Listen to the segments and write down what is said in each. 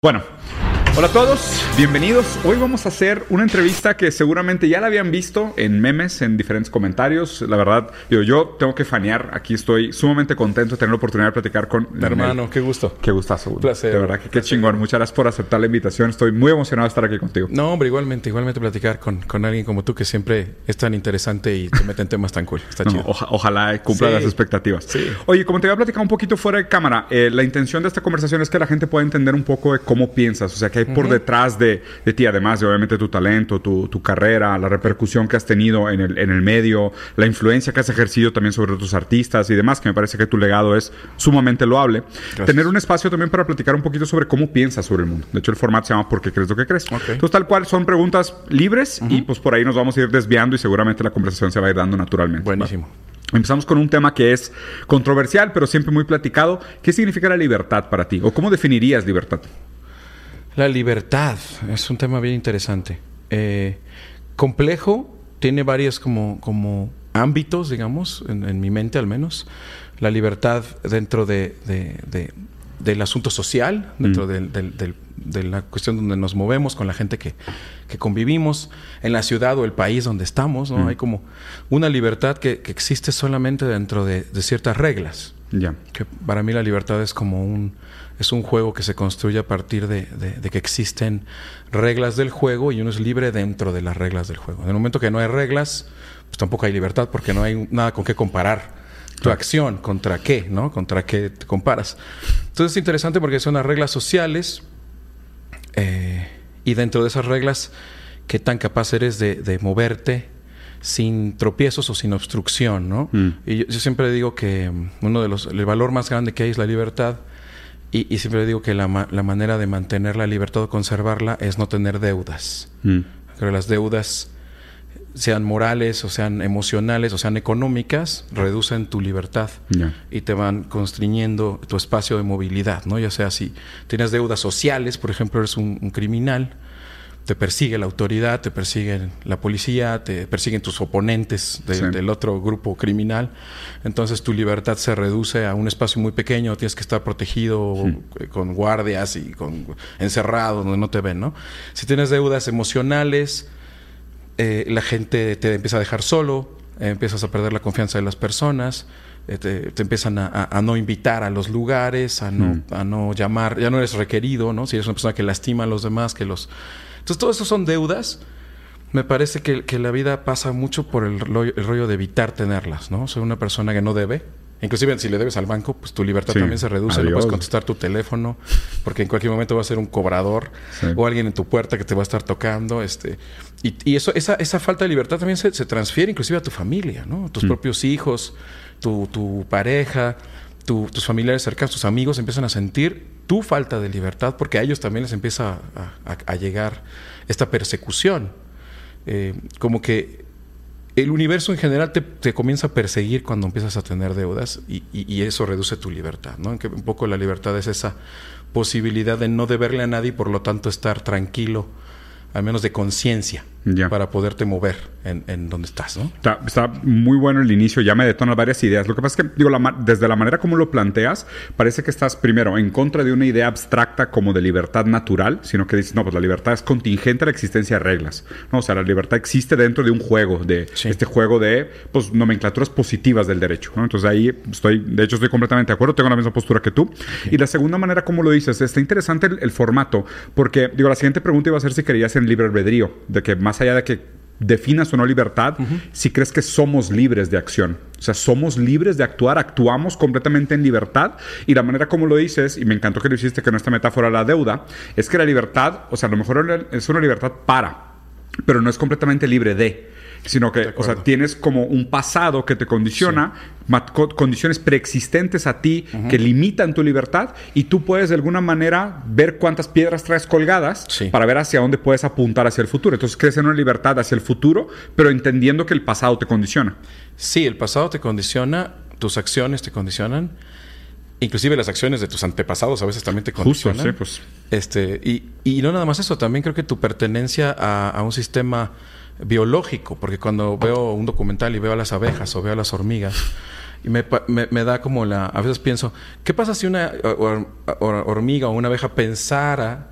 Bueno, Hola a todos, bienvenidos. Hoy vamos a hacer una entrevista que seguramente ya la habían visto en memes, en diferentes comentarios. La verdad, yo, yo tengo que fanear. Aquí estoy sumamente contento de tener la oportunidad de platicar con... Hermano, qué gusto. Qué gustazo. Un placer. De verdad que qué chingón. Muchas gracias por aceptar la invitación. Estoy muy emocionado de estar aquí contigo. No, hombre, igualmente, igualmente platicar con, con alguien como tú que siempre es tan interesante y te mete en temas tan cool. Está chido. ojalá cumpla Sí. las expectativas. Sí. Oye, como te había platicado un poquito fuera de cámara, eh, la intención de esta conversación es que la gente pueda entender un poco de cómo piensas, o sea, que hay por detrás de, de ti, además de obviamente tu talento, tu, tu carrera, la repercusión que has tenido en el, en el medio, la influencia que has ejercido también sobre otros artistas y demás, que me parece que tu legado es sumamente loable. Tener un espacio también para platicar un poquito sobre cómo piensas sobre el mundo. De hecho, el formato se llama ¿Por qué crees lo que crees? Entonces, tal cual, son preguntas libres y pues por ahí nos vamos a ir desviando y seguramente la conversación se va a ir dando naturalmente. Buenísimo. Empezamos con un tema que es controversial, pero siempre muy platicado. ¿Qué significa la libertad para ti? ¿O cómo definirías libertad? La libertad es un tema bien interesante. Eh, complejo, tiene varios como, como ámbitos, digamos, en, en mi mente al menos. La libertad dentro de, de- de- del asunto social, dentro Mm. del- del- del- de la cuestión donde nos movemos con la gente que, que convivimos, en la ciudad o el país donde estamos, ¿no? Mm. Hay como una libertad que, que existe solamente dentro de- de ciertas reglas Ya. que para mí la libertad es como un es un juego que se construye a partir de, de- de que existen reglas del juego y uno es libre dentro de las reglas del juego. En el momento que no hay reglas, pues tampoco hay libertad porque no hay nada con qué comparar tu acción, contra qué, ¿no? Contra qué te comparas. Entonces es interesante porque son las reglas sociales eh, y dentro de esas reglas, qué tan capaz eres de, de moverte sin tropiezos o sin obstrucción, ¿no? Mm. Y yo, yo siempre digo que mm, uno de los, el valor más grande que hay es la libertad. Y, y siempre digo que la, ma- la manera de mantener la libertad o conservarla es no tener deudas. Mm. Creo que las deudas, sean morales o sean emocionales o sean económicas, reducen tu libertad y te van constriñendo tu espacio de movilidad, ¿no? Ya sea si tienes deudas sociales, por ejemplo, eres un, un criminal, te persigue la autoridad, te persigue la policía, te persiguen tus oponentes de- Sí. del otro grupo criminal, entonces tu libertad se reduce a un espacio muy pequeño, tienes que estar protegido con guardias y con encerrado donde no te ven, ¿no? Si tienes deudas emocionales, eh, la gente te empieza a dejar solo, eh, empiezas a perder la confianza de las personas, eh, te, te empiezan a, a- a no invitar a los lugares, a no, Mm. a no llamar, ya no eres requerido, ¿no? Si eres una persona que lastima a los demás, que los... Entonces, todo eso son deudas. Me parece que, que la vida pasa mucho por el, rollo- el rollo de evitar tenerlas, ¿no? Soy una persona que no debe. Inclusive si le debes al banco, pues tu libertad Sí. también se reduce. No puedes contestar tu teléfono porque en cualquier momento va a ser un cobrador Sí. o alguien en tu puerta que te va a estar tocando. Este, y, y eso, esa, esa falta de libertad también se, se transfiere inclusive a tu familia, ¿no? Tus Mm. propios hijos, tu, tu pareja, tu- tus familiares cercanos, tus amigos empiezan a sentir tu falta de libertad porque a ellos también les empieza a, llegar esta persecución. Eh, como que el universo en general te, te comienza a perseguir cuando empiezas a tener deudas y, y- y eso reduce tu libertad, ¿no? Que un poco la libertad es esa posibilidad de no deberle a nadie y por lo tanto estar tranquilo, al menos de conciencia, Ya. para poderte mover en, en donde estás, ¿no? Está, está muy bueno el inicio, ya me detonas varias ideas. Lo que pasa es que, digo, la desde la manera como lo planteas, parece que estás primero en contra de una idea abstracta como de libertad natural, sino que dices, no, pues la libertad es contingente a la existencia de reglas. ¿no? O sea, la libertad existe dentro de un juego, de Sí. este juego de pues, nomenclaturas positivas del derecho. ¿no? Entonces ahí estoy, de hecho, estoy completamente de acuerdo, tengo la misma postura que tú. Y la segunda manera, como lo dices, está interesante el, el formato, porque, digo, la siguiente pregunta iba a ser si querías en libre albedrío, de que más allá de que definas o no libertad, si crees que somos libres de acción. O sea, somos libres de actuar, actuamos completamente en libertad. Y la manera como lo dices, y me encantó que lo hiciste con esta metáfora la deuda, es que la libertad, o sea, a lo mejor es una libertad para, pero no es completamente libre de. Sino que, o sea, tienes como un pasado que te condiciona, condiciones preexistentes a ti que limitan tu libertad y tú puedes de alguna manera ver cuántas piedras traes colgadas Sí. para ver hacia dónde puedes apuntar hacia el futuro. Entonces crees en una libertad hacia el futuro, pero entendiendo que el pasado te condiciona. Sí, el pasado te condiciona, tus acciones te condicionan, inclusive las acciones de tus antepasados a veces también te Justo, condicionan. sí, pues. Este, y, y no nada más eso, también creo que tu pertenencia a, a un sistema biológico, porque cuando veo un documental y veo a las abejas o veo a las hormigas, Y me, da como la... A veces pienso, ¿qué pasa si una hormiga o una abeja pensara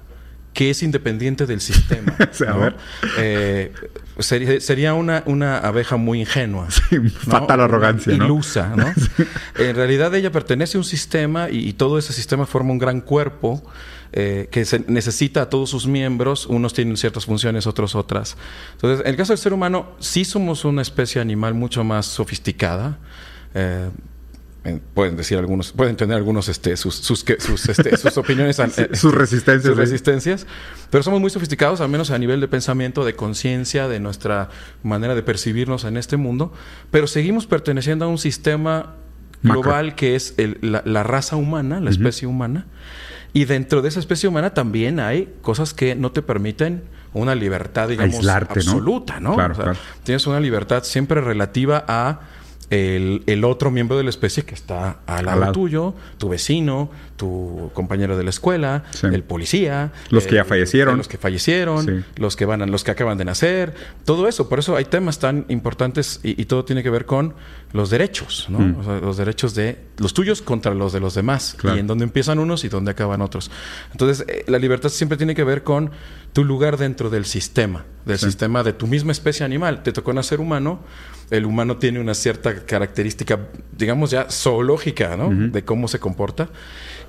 que es independiente del sistema? a ver. Eh, sería, una, una, abeja muy ingenua. Sí, fatal arrogancia. Ilusa, ¿no? en realidad ella pertenece a un sistema y, todo ese sistema forma un gran cuerpo eh, que se necesita a todos sus miembros. Unos tienen ciertas funciones, otros otras. Entonces, en el caso del ser humano, sí somos una especie animal mucho más sofisticada. Eh, pueden decir algunos, pueden tener algunos este, sus, sus, sus, este, sus opiniones, eh, sus resistencias. Sus resistencias, pero somos muy sofisticados, al menos a nivel de pensamiento, de conciencia, de nuestra manera de percibirnos en este mundo, pero seguimos perteneciendo a un sistema global que es la, raza humana, la especie humana, y dentro de esa especie humana también hay cosas que no te permiten una libertad, digamos, absoluta, ¿no? Tienes una libertad siempre relativa a el, otro miembro de la especie que está al lado, tuyo, tu vecino, tu compañero de la escuela, el policía, los que ya fallecieron, los que fallecieron, los que van, a, los que acaban de nacer, todo eso. Por eso hay temas tan importantes y, todo tiene que ver con los derechos, ¿no? Mm. los derechos de los tuyos contra los de los demás y en dónde empiezan unos y dónde acaban otros. Entonces, eh, la libertad siempre tiene que ver con tu lugar dentro del sistema, del sistema de tu misma especie animal. Te tocó nacer humano el humano tiene una cierta característica, digamos ya zoológica, ¿no? De cómo se comporta.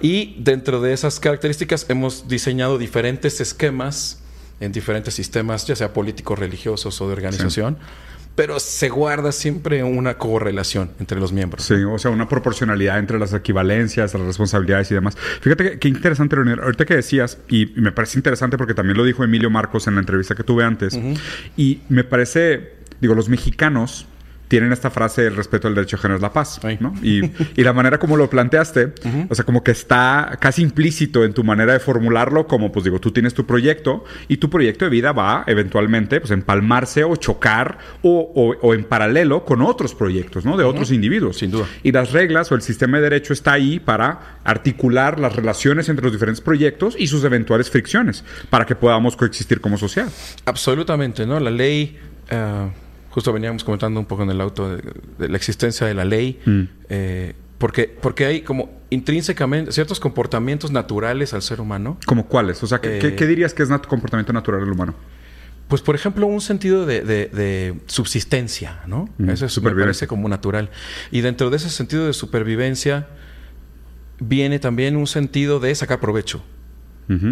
Y dentro de esas características hemos diseñado diferentes esquemas en diferentes sistemas, ya sea políticos, religiosos o de organización. Pero se guarda siempre una correlación entre los miembros. Sí, o sea, una proporcionalidad entre las equivalencias, las responsabilidades y demás. Fíjate qué interesante, Leonel. Ahorita que decías, y me parece interesante porque también lo dijo Emilio Marcos en la entrevista que tuve antes, y me parece digo, los mexicanos tienen esta frase el respeto al derecho ajeno es la paz, ¿no? Y, la manera como lo planteaste, o sea, como que está casi implícito en tu manera de formularlo, como pues digo, tú tienes tu proyecto y tu proyecto de vida va eventualmente pues empalmarse o chocar o, en paralelo con otros proyectos, ¿no? De otros individuos. Sin duda. Y las reglas o el sistema de derecho está ahí para articular las relaciones entre los diferentes proyectos y sus eventuales fricciones para que podamos coexistir como sociedad. Absolutamente, ¿no? La ley... Eh, justo veníamos comentando un poco en el auto de, la existencia de la ley, mm. eh, porque, porque hay como intrínsecamente ciertos comportamientos naturales al ser humano. ¿Como cuáles? O sea, ¿qué, ¿qué, eh, dirías que es comportamiento natural del humano? Pues, por ejemplo, un sentido de, subsistencia, ¿no? Mm, Eso es, me parece como natural. Y dentro de ese sentido de supervivencia viene también un sentido de sacar provecho.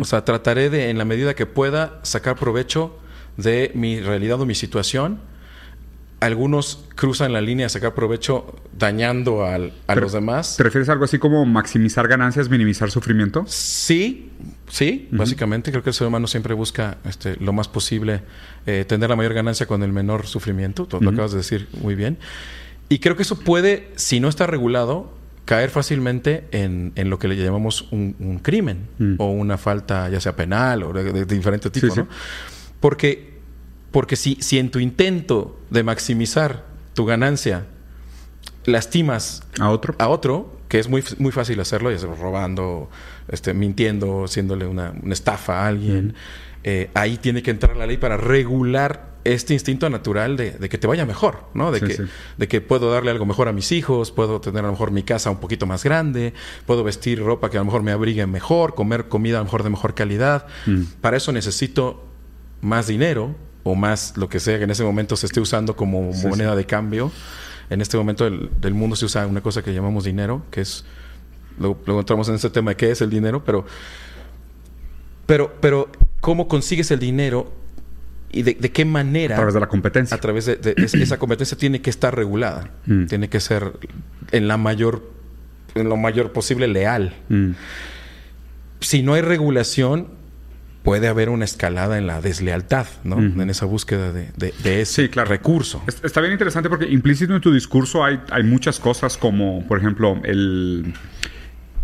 O sea, trataré de, en la medida que pueda, sacar provecho de mi realidad o mi situación algunos cruzan la línea a sacar provecho dañando a los demás. ¿Te refieres a algo así como maximizar ganancias, minimizar sufrimiento? Sí, sí, básicamente creo que el ser humano siempre busca este, lo más posible eh, tener la mayor ganancia con el menor sufrimiento, lo acabas de decir muy bien. Y creo que eso puede, si no está regulado, caer fácilmente en, lo que le llamamos un, crimen mm. o una falta ya sea penal o de, diferente tipo, ¿no? Porque porque si, si en tu intento de maximizar tu ganancia lastimas a otro, a otro que es muy, muy fácil hacerlo, ya sea robando, este, mintiendo, haciéndole una, estafa a alguien, eh, ahí tiene que entrar la ley para regular este instinto natural de, que te vaya mejor, ¿no? De, que, de que puedo darle algo mejor a mis hijos, puedo tener a lo mejor mi casa un poquito más grande, puedo vestir ropa que a lo mejor me abrigue mejor, comer comida a lo mejor de mejor calidad. Mm. Para eso necesito más dinero, o más lo que sea que en ese momento se esté usando como moneda de cambio. En este momento del, mundo se usa una cosa que llamamos dinero, que es, luego, entramos en ese tema de qué es el dinero, pero, pero, pero ¿cómo consigues el dinero y de, qué manera? A través de la competencia. A través de, esa competencia tiene que estar regulada, mm. tiene que ser en la mayor, en lo mayor posible leal. Mm. Si no hay regulación, puede haber una escalada en la deslealtad, ¿no? En esa búsqueda de, de, ese recurso. Está bien interesante porque implícito en tu discurso hay, hay muchas cosas como, por ejemplo, el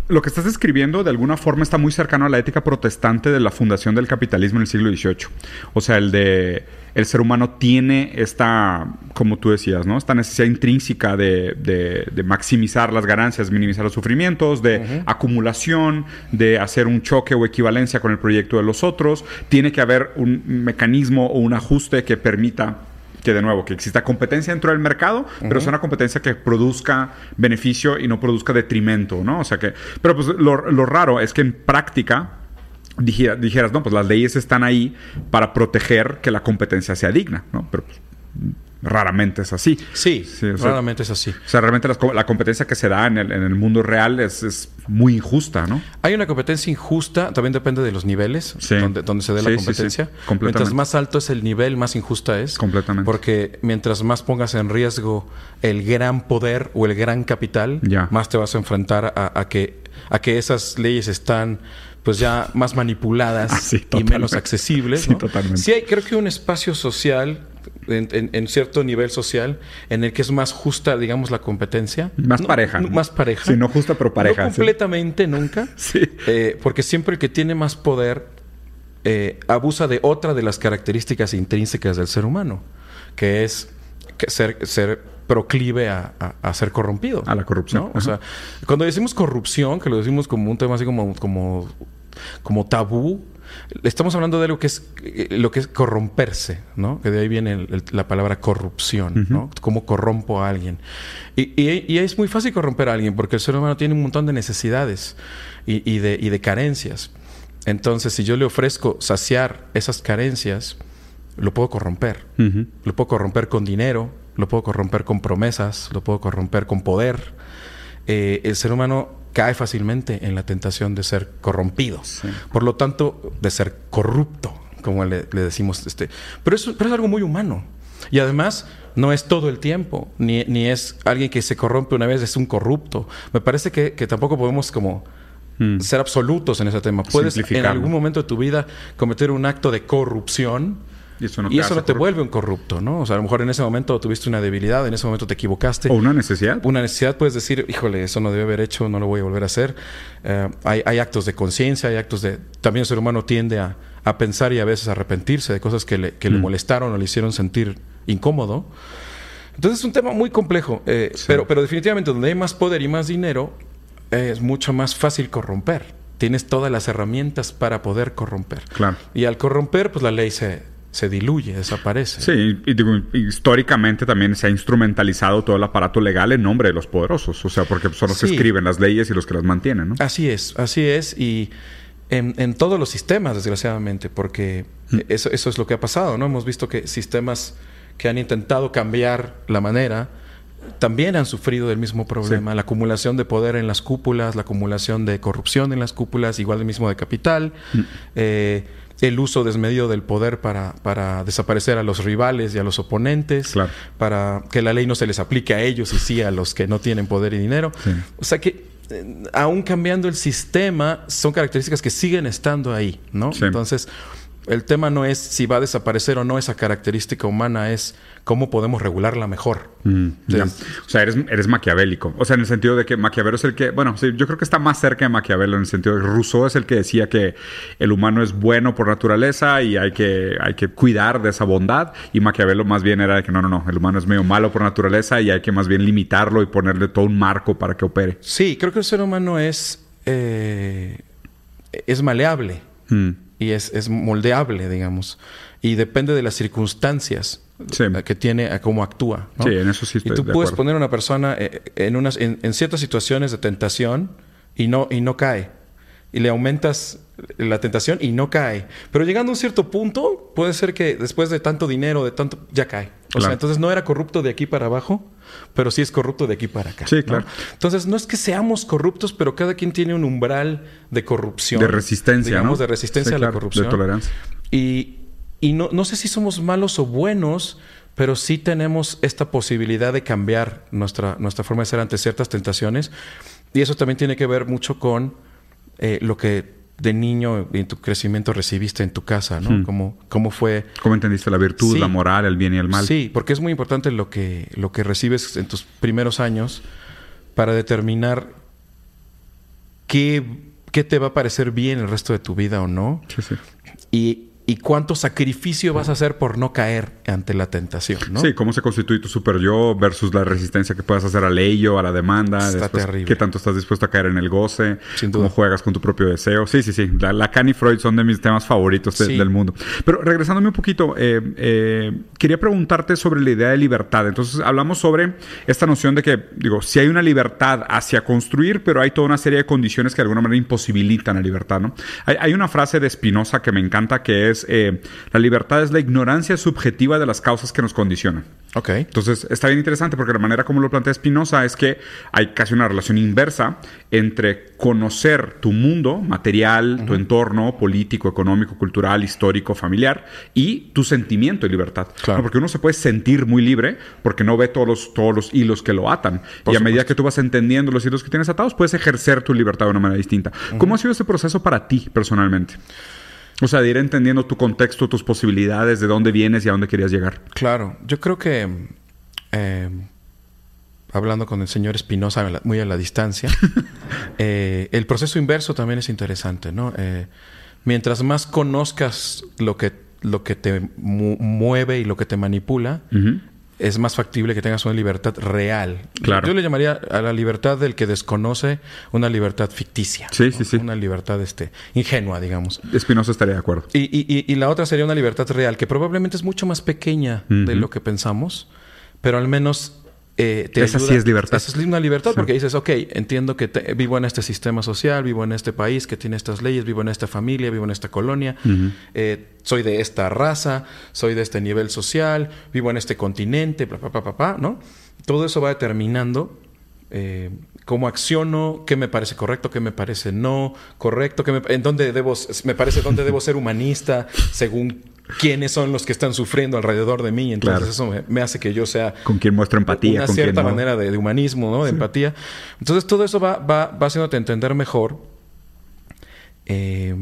lo que estás describiendo de alguna forma está muy cercano a la ética protestante de la fundación del capitalismo en el siglo XVIII. O sea, el de el ser humano tiene esta, como tú decías, ¿no? Esta necesidad intrínseca de, de, maximizar las ganancias, minimizar los sufrimientos, de acumulación, de hacer un choque o equivalencia con el proyecto de los otros. Tiene que haber un mecanismo o un ajuste que permita que de nuevo, que exista competencia dentro del mercado, pero sea una competencia que produzca beneficio y no produzca detrimento, ¿no? O sea que, pero pues lo, lo raro es que en práctica dijeras, no, pues las leyes están ahí para proteger que la competencia sea digna, ¿no? Pero pues, raramente es así. Sí, raramente es así. O sea, realmente la, competencia que se da en el, mundo real es, muy injusta, ¿no? Hay una competencia injusta, también depende de los niveles donde, donde, se dé la competencia. mientras más alto es el nivel, más injusta es. Completamente. Porque mientras más pongas en riesgo el gran poder o el gran capital, más te vas a enfrentar a, que, a que esas leyes están pues ya más manipuladas ah, y menos accesibles. Sí, totalmente. Sí hay, creo que un espacio social en, cierto nivel social en el que es más justa, digamos, la competencia. Más pareja. más pareja. Sí, no justa, pero pareja. No completamente nunca. sí. Eh, porque siempre el que tiene más poder eh, abusa de otra de las características intrínsecas del ser humano, que es ser, ser proclive a, ser corrompido. A la corrupción. O sea, cuando decimos corrupción, que lo decimos como un tema así como, como, como tabú, Estamos hablando de algo que es eh, lo que es corromperse, ¿no? Que de ahí viene la palabra corrupción, ¿no? Cómo corrompo a alguien. Y, es muy fácil corromper a alguien porque el ser humano tiene un montón de necesidades y, de, carencias. Entonces, si yo le ofrezco saciar esas carencias, lo puedo corromper. Lo puedo corromper con dinero, lo puedo corromper con promesas, lo puedo corromper con poder. Eh, el ser humano cae fácilmente en la tentación de ser corrompido. Por lo tanto, de ser corrupto, como le, decimos. Este. Pero, es, pero es algo muy humano. Y además, no es todo el tiempo, ni, ni, es alguien que se corrompe una vez, es un corrupto. Me parece que, tampoco podemos como hmm. ser absolutos en ese tema. Puedes en algún momento de tu vida cometer un acto de corrupción y eso no te, vuelve un corrupto, ¿no? O sea, a lo mejor en ese momento tuviste una debilidad, en ese momento te equivocaste. O una necesidad. Una necesidad, puedes decir, híjole, eso no debe haber hecho, no lo voy a volver a hacer. Eh, hay, actos de conciencia, hay actos de... También el ser humano tiende a, pensar y a veces a arrepentirse de cosas que le, le mm. molestaron o le hicieron sentir incómodo. Entonces es un tema muy complejo, eh, pero, pero definitivamente donde hay más poder y más dinero, es mucho más fácil corromper. Tienes todas las herramientas para poder corromper. Claro. Y al corromper, pues la ley se, se diluye, desaparece. Sí, y históricamente también se ha instrumentalizado todo el aparato legal en nombre de los poderosos, o sea, porque son los que escriben las leyes y los que las mantienen, ¿no? Así es, así es, y en, todos los sistemas, desgraciadamente, porque mm. eso, eso es lo que ha pasado, ¿no? Hemos visto que sistemas que han intentado cambiar la manera también han sufrido del mismo problema, la acumulación de poder en las cúpulas, la acumulación de corrupción en las cúpulas, igual el mismo de capital. Mm. Eh, el uso desmedido del poder para, para desaparecer a los rivales y a los oponentes, para que la ley no se les aplique a ellos y sí a los que no tienen poder y dinero. O sea que eh, aún cambiando el sistema, son características que siguen estando ahí, ¿no? Entonces, el tema no es si va a desaparecer o no esa característica humana, es cómo podemos regularla mejor. Mm, o sea, eres, eres, maquiavélico. O sea, en el sentido de que Maquiavelo es el que, bueno, sí, yo creo que está más cerca de Maquiavelo en el sentido de que Rousseau es el que decía que el humano es bueno por naturaleza y hay que, hay que cuidar de esa bondad. Y Maquiavelo más bien era de que no, no, no, el humano es medio malo por naturaleza y hay que más bien limitarlo y ponerle todo un marco para que opere. Sí, creo que el ser humano es, eh, es maleable. Mm y es, moldeable, digamos. Y depende de las circunstancias que tiene, a cómo actúa. Sí, en eso sí estoy Y tú puedes poner a una persona eh, en, unas, en, ciertas situaciones de tentación y no, y no cae. Y le aumentas la tentación y no cae. Pero llegando a un cierto punto, puede ser que después de tanto dinero, de tanto, ya cae. O sea, entonces no era corrupto de aquí para abajo, pero sí es corrupto de aquí para acá. Sí, claro. Entonces, no es que seamos corruptos, pero cada quien tiene un umbral de corrupción. De resistencia, digamos, de resistencia a la corrupción. De tolerancia. Y, y no, no sé si somos malos o buenos, pero sí tenemos esta posibilidad de cambiar nuestra, nuestra forma de ser ante ciertas tentaciones. Y eso también tiene que ver mucho con eh, lo que de niño en tu crecimiento recibiste en tu casa, ¿no? Hmm. ¿Cómo, fue? ¿Cómo entendiste la virtud, la moral, el bien y el mal? Sí, porque es muy importante lo que, lo que recibes en tus primeros años para determinar qué, qué te va a parecer bien el resto de tu vida o no. Sí, sí. Y, y cuánto sacrificio vas a hacer por no caer ante la tentación, ¿no? Sí, cómo se constituye tu super yo versus la resistencia que puedas hacer al ello, a la demanda. Está terrible. ¿Qué tanto estás dispuesto a caer en el goce? Sin duda. ¿Cómo juegas con tu propio deseo? Sí, sí, sí. La, Lacan y Freud son de mis temas favoritos de- Sí. del mundo. Pero regresándome un poquito, eh, eh, quería preguntarte sobre la idea de libertad. Entonces, hablamos sobre esta noción de que, digo, si hay una libertad hacia construir, pero hay toda una serie de condiciones que de alguna manera imposibilitan la libertad, ¿no? Hay, hay una frase de Spinoza que me encanta que es, eh, la libertad es la ignorancia subjetiva de las causas que nos condicionan. Ok. Entonces, está bien interesante porque la manera como lo plantea Spinoza es que hay casi una relación inversa entre conocer tu mundo material, tu entorno político, económico, cultural, histórico, familiar y tu sentimiento de libertad. Claro. ¿No? Porque uno se puede sentir muy libre porque no ve todos los, todos los hilos que lo atan. Por y a medida supuesto. que tú vas entendiendo los hilos que tienes atados, puedes ejercer tu libertad de una manera distinta. ¿Cómo ha sido ese proceso para ti personalmente? O sea, de ir entendiendo tu contexto, tus posibilidades, de dónde vienes y a dónde querías llegar. Claro, yo creo que eh, hablando con el señor Espinosa muy a la distancia, eh, el proceso inverso también es interesante, ¿no? Eh, mientras más conozcas lo que, lo que te mu- mueve y lo que te manipula. Es más factible que tengas una libertad real. Claro. Yo le llamaría a la libertad del que desconoce una libertad ficticia. Sí, sí, sí. Una libertad este, ingenua, digamos. Espinosa estaría de acuerdo. Y, y- y- la otra sería una libertad real, que probablemente es mucho más pequeña de lo que pensamos, pero al menos eh, te Esa ayuda- sí es libertad. Esa es una libertad Sí. porque dices, ok, entiendo que te- vivo en este sistema social, vivo en este país que tiene estas leyes, vivo en esta familia, vivo en esta colonia, Ujú. eh, soy de esta raza, soy de este nivel social, vivo en este continente, bla, bla, bla, bla, bla, ¿no? Todo eso va determinando eh, cómo acciono, qué me parece correcto, qué me parece no correcto, qué me, en dónde debo, me parece dónde debo ser humanista según quiénes son los que están sufriendo alrededor de mí. Entonces Claro. eso me, me hace que yo sea Con quien muestra empatía, una con cierta no. manera de, de humanismo, ¿no? De empatía. Entonces todo eso va, va, va haciéndote entender mejor eh,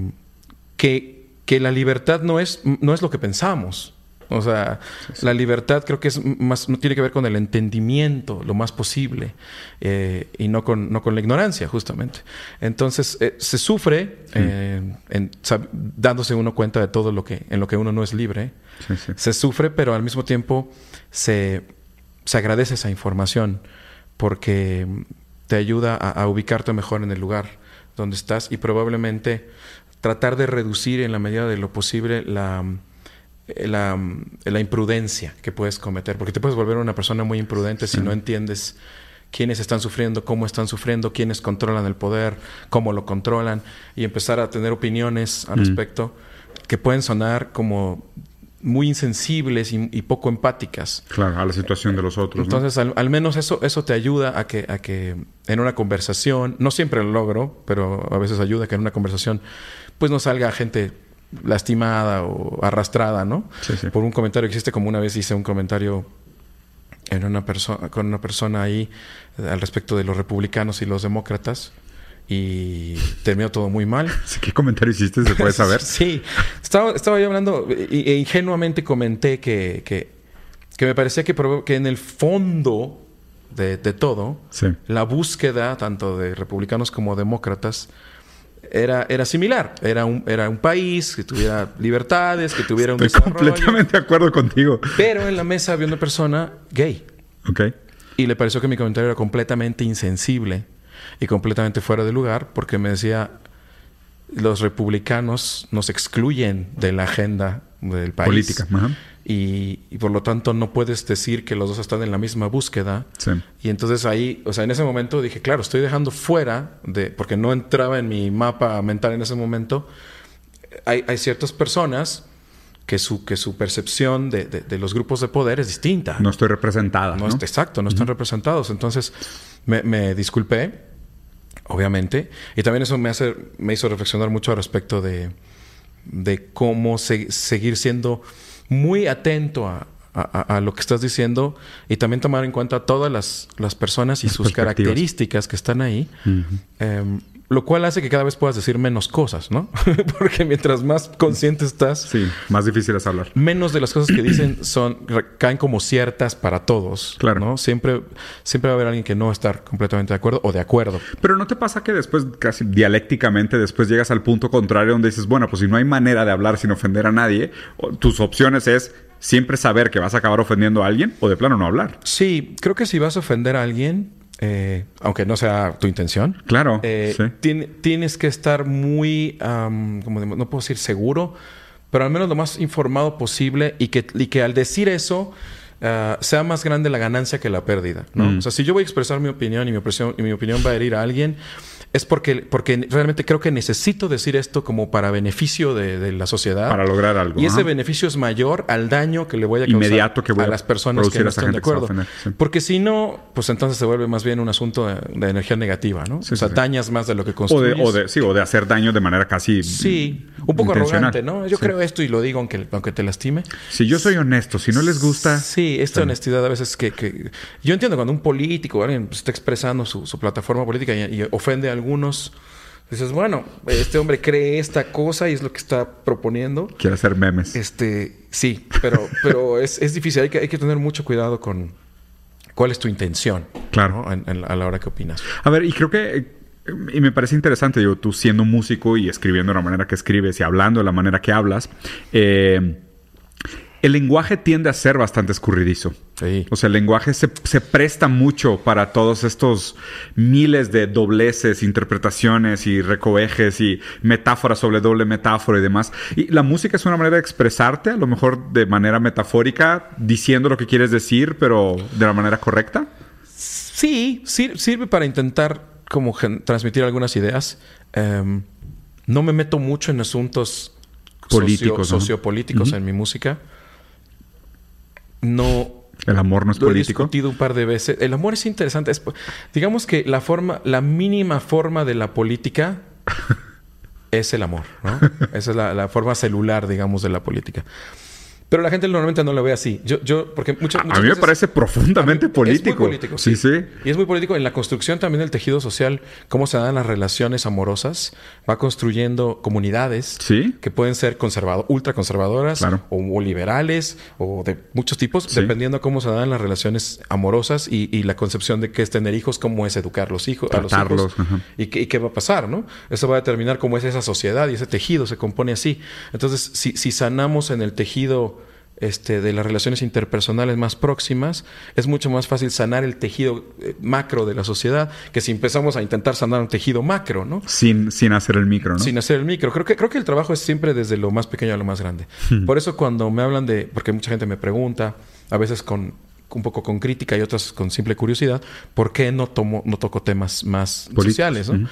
que, que la libertad no es, no es lo que pensamos. O sea, la libertad creo que es más, no tiene que ver con el entendimiento lo más posible eh, y no con, no con la ignorancia, justamente. Entonces, eh, se sufre eh, en sab- dándose uno cuenta de todo lo que, en lo que uno no es libre. Sí. Se sufre, pero al mismo tiempo se, se agradece esa información porque te ayuda a, a ubicarte mejor en el lugar donde estás y probablemente tratar de reducir en la medida de lo posible la, la, la imprudencia que puedes cometer, porque te puedes volver una persona muy imprudente si no entiendes quiénes están sufriendo, cómo están sufriendo, quiénes controlan el poder, cómo lo controlan y empezar a tener opiniones al Mm. respecto que pueden sonar como muy insensibles y, y poco empáticas. Claro, a la situación de los otros. ¿no? Entonces, al, al menos eso, eso te ayuda a que, a que en una conversación, no siempre lo logro, pero a veces ayuda a que en una conversación pues no salga gente lastimada o arrastrada, ¿no? Sí, sí. Por un comentario que existe, como una vez hice un comentario en una persona con una persona ahí eh, al respecto de los republicanos y los demócratas y terminó todo muy mal. Sí, ¿Qué comentario hiciste? ¿Se puede saber? Sí, estaba, estaba yo hablando e, ingenuamente comenté que, que, que me parecía que, que en el fondo de, de todo, Sí. la búsqueda tanto de republicanos como demócratas era, era similar. Era un, era un país que tuviera libertades, que tuviera un Estoy completamente de acuerdo contigo. Pero en la mesa había una persona gay. Ok. Y le pareció que mi comentario era completamente insensible y completamente fuera de lugar porque me decía, los republicanos nos excluyen de la agenda del país. Política. Ajá. Y, y por lo tanto no puedes decir que los dos están en la misma búsqueda. Sí. Y entonces ahí, o sea, en ese momento dije, claro, estoy dejando fuera de, porque no entraba en mi mapa mental en ese momento, hay, hay ciertas personas que su, que su percepción de, de- de los grupos de poder es distinta. No estoy representada. No ¿no? exacto, no están representados. Entonces me, me disculpé, obviamente, y también eso me, hace, me hizo reflexionar mucho al respecto de, de cómo se- seguir siendo muy atento a, a- a lo que estás diciendo y también tomar en cuenta todas las, las personas y Las sus características que están ahí. Lo cual hace que cada vez puedas decir menos cosas, ¿no? Porque mientras más consciente estás, Sí, más difícil es hablar. menos de las cosas que dicen son caen como ciertas para todos. Claro. ¿no? Siempre, siempre va a haber alguien que no va a estar completamente de acuerdo o de acuerdo. Pero ¿no te pasa que después, casi dialécticamente, después llegas al punto contrario donde dices, bueno, pues si no hay manera de hablar sin ofender a nadie, tus opciones es siempre saber que vas a acabar ofendiendo a alguien o de plano no hablar? Sí, creo que si vas a ofender a alguien, eh, aunque no sea tu intención, Claro, eh, sí. tienes que estar muy, am, como de- no puedo decir seguro, pero al menos lo más informado posible y que, y que al decir eso ah, sea más grande la ganancia que la pérdida. ¿no? Mm. O sea, si yo voy a expresar mi opinión y mi, opinión y mi opinión va a herir a alguien, es porque, porque realmente creo que necesito decir esto como para beneficio de, de la sociedad. Para lograr algo. Y ese beneficio es mayor al daño que le voy a causar Inmediato que voy a a las personas que no están de acuerdo. sí. Porque si no, pues entonces se vuelve más bien un asunto de, de energía negativa, ¿no? Sí, o sea, sí, dañas más de lo que O de, construyes. o de- sí, o de hacer daño de manera casi Sí, un poco arrogante, ¿no? Yo creo esto y lo digo aunque, aunque te lastime. Si yo soy honesto, si no les gusta, Sí, esta honestidad a veces que, que- Yo entiendo cuando un político o alguien está expresando su, su plataforma política y, y ofende a algunos, dices, bueno, este hombre cree esta cosa y es lo que está proponiendo. quiere hacer memes. Este, sí, pero, pero es, es difícil. Hay que, hay que tener mucho cuidado con cuál es tu intención. Claro. ¿no? En- en- a la hora que opinas. A ver, y creo que. eh, Y me parece interesante, digo, tú siendo músico y escribiendo de la manera que escribes y hablando de la manera que hablas, eh, el lenguaje tiende a ser bastante escurridizo. Sí. O sea, el lenguaje se, se presta mucho para todos estos miles de dobleces, interpretaciones y recovejes y metáforas sobre doble metáfora y demás. Y la música es una manera de expresarte, a lo mejor de manera metafórica, diciendo lo que quieres decir, pero de la manera correcta. Sí, sir- sirve para intentar como transmitir algunas ideas. Em, no me meto mucho en asuntos Políticos, socio- ¿no? sociopolíticos en mi música. No, El amor no es lo he político. discutido un par de veces. El amor es interesante. Es- digamos que la forma, la mínima forma de la política es el amor, ¿no? Esa es la, la forma celular, digamos, de la política. Pero la gente normalmente no lo ve así. Yo, yo, porque muchas, A mí me veces- parece profundamente es político. muy político, sí, sí. sí. Y es muy político en la construcción también del tejido social, cómo se dan las relaciones amorosas, va construyendo comunidades Sí. que pueden ser conservado, ultraconservadoras Claro. o, o liberales o de muchos tipos, Sí. dependiendo cómo se dan las relaciones amorosas y, y la concepción de qué es tener hijos, cómo es educar los hijos, a los Tratarlos, hijos ajá. y qué, y qué va a pasar, ¿no? Eso va a determinar cómo es esa sociedad y ese tejido se compone así. Entonces, si, si sanamos en el tejido este, de las relaciones interpersonales más próximas, es mucho más fácil sanar el tejido eh, macro de la sociedad que si empezamos a intentar sanar un tejido macro, ¿no? Sin, sin hacer el micro, ¿no? Sin hacer el micro. Creo que, creo que el trabajo es siempre desde lo más pequeño a lo más grande. Hmm. Por eso cuando me hablan de, porque mucha gente me pregunta, a veces con un poco con crítica y otras con simple curiosidad, ¿por qué no tomo, no toco temas más Políticos. sociales? ¿no? Ujú.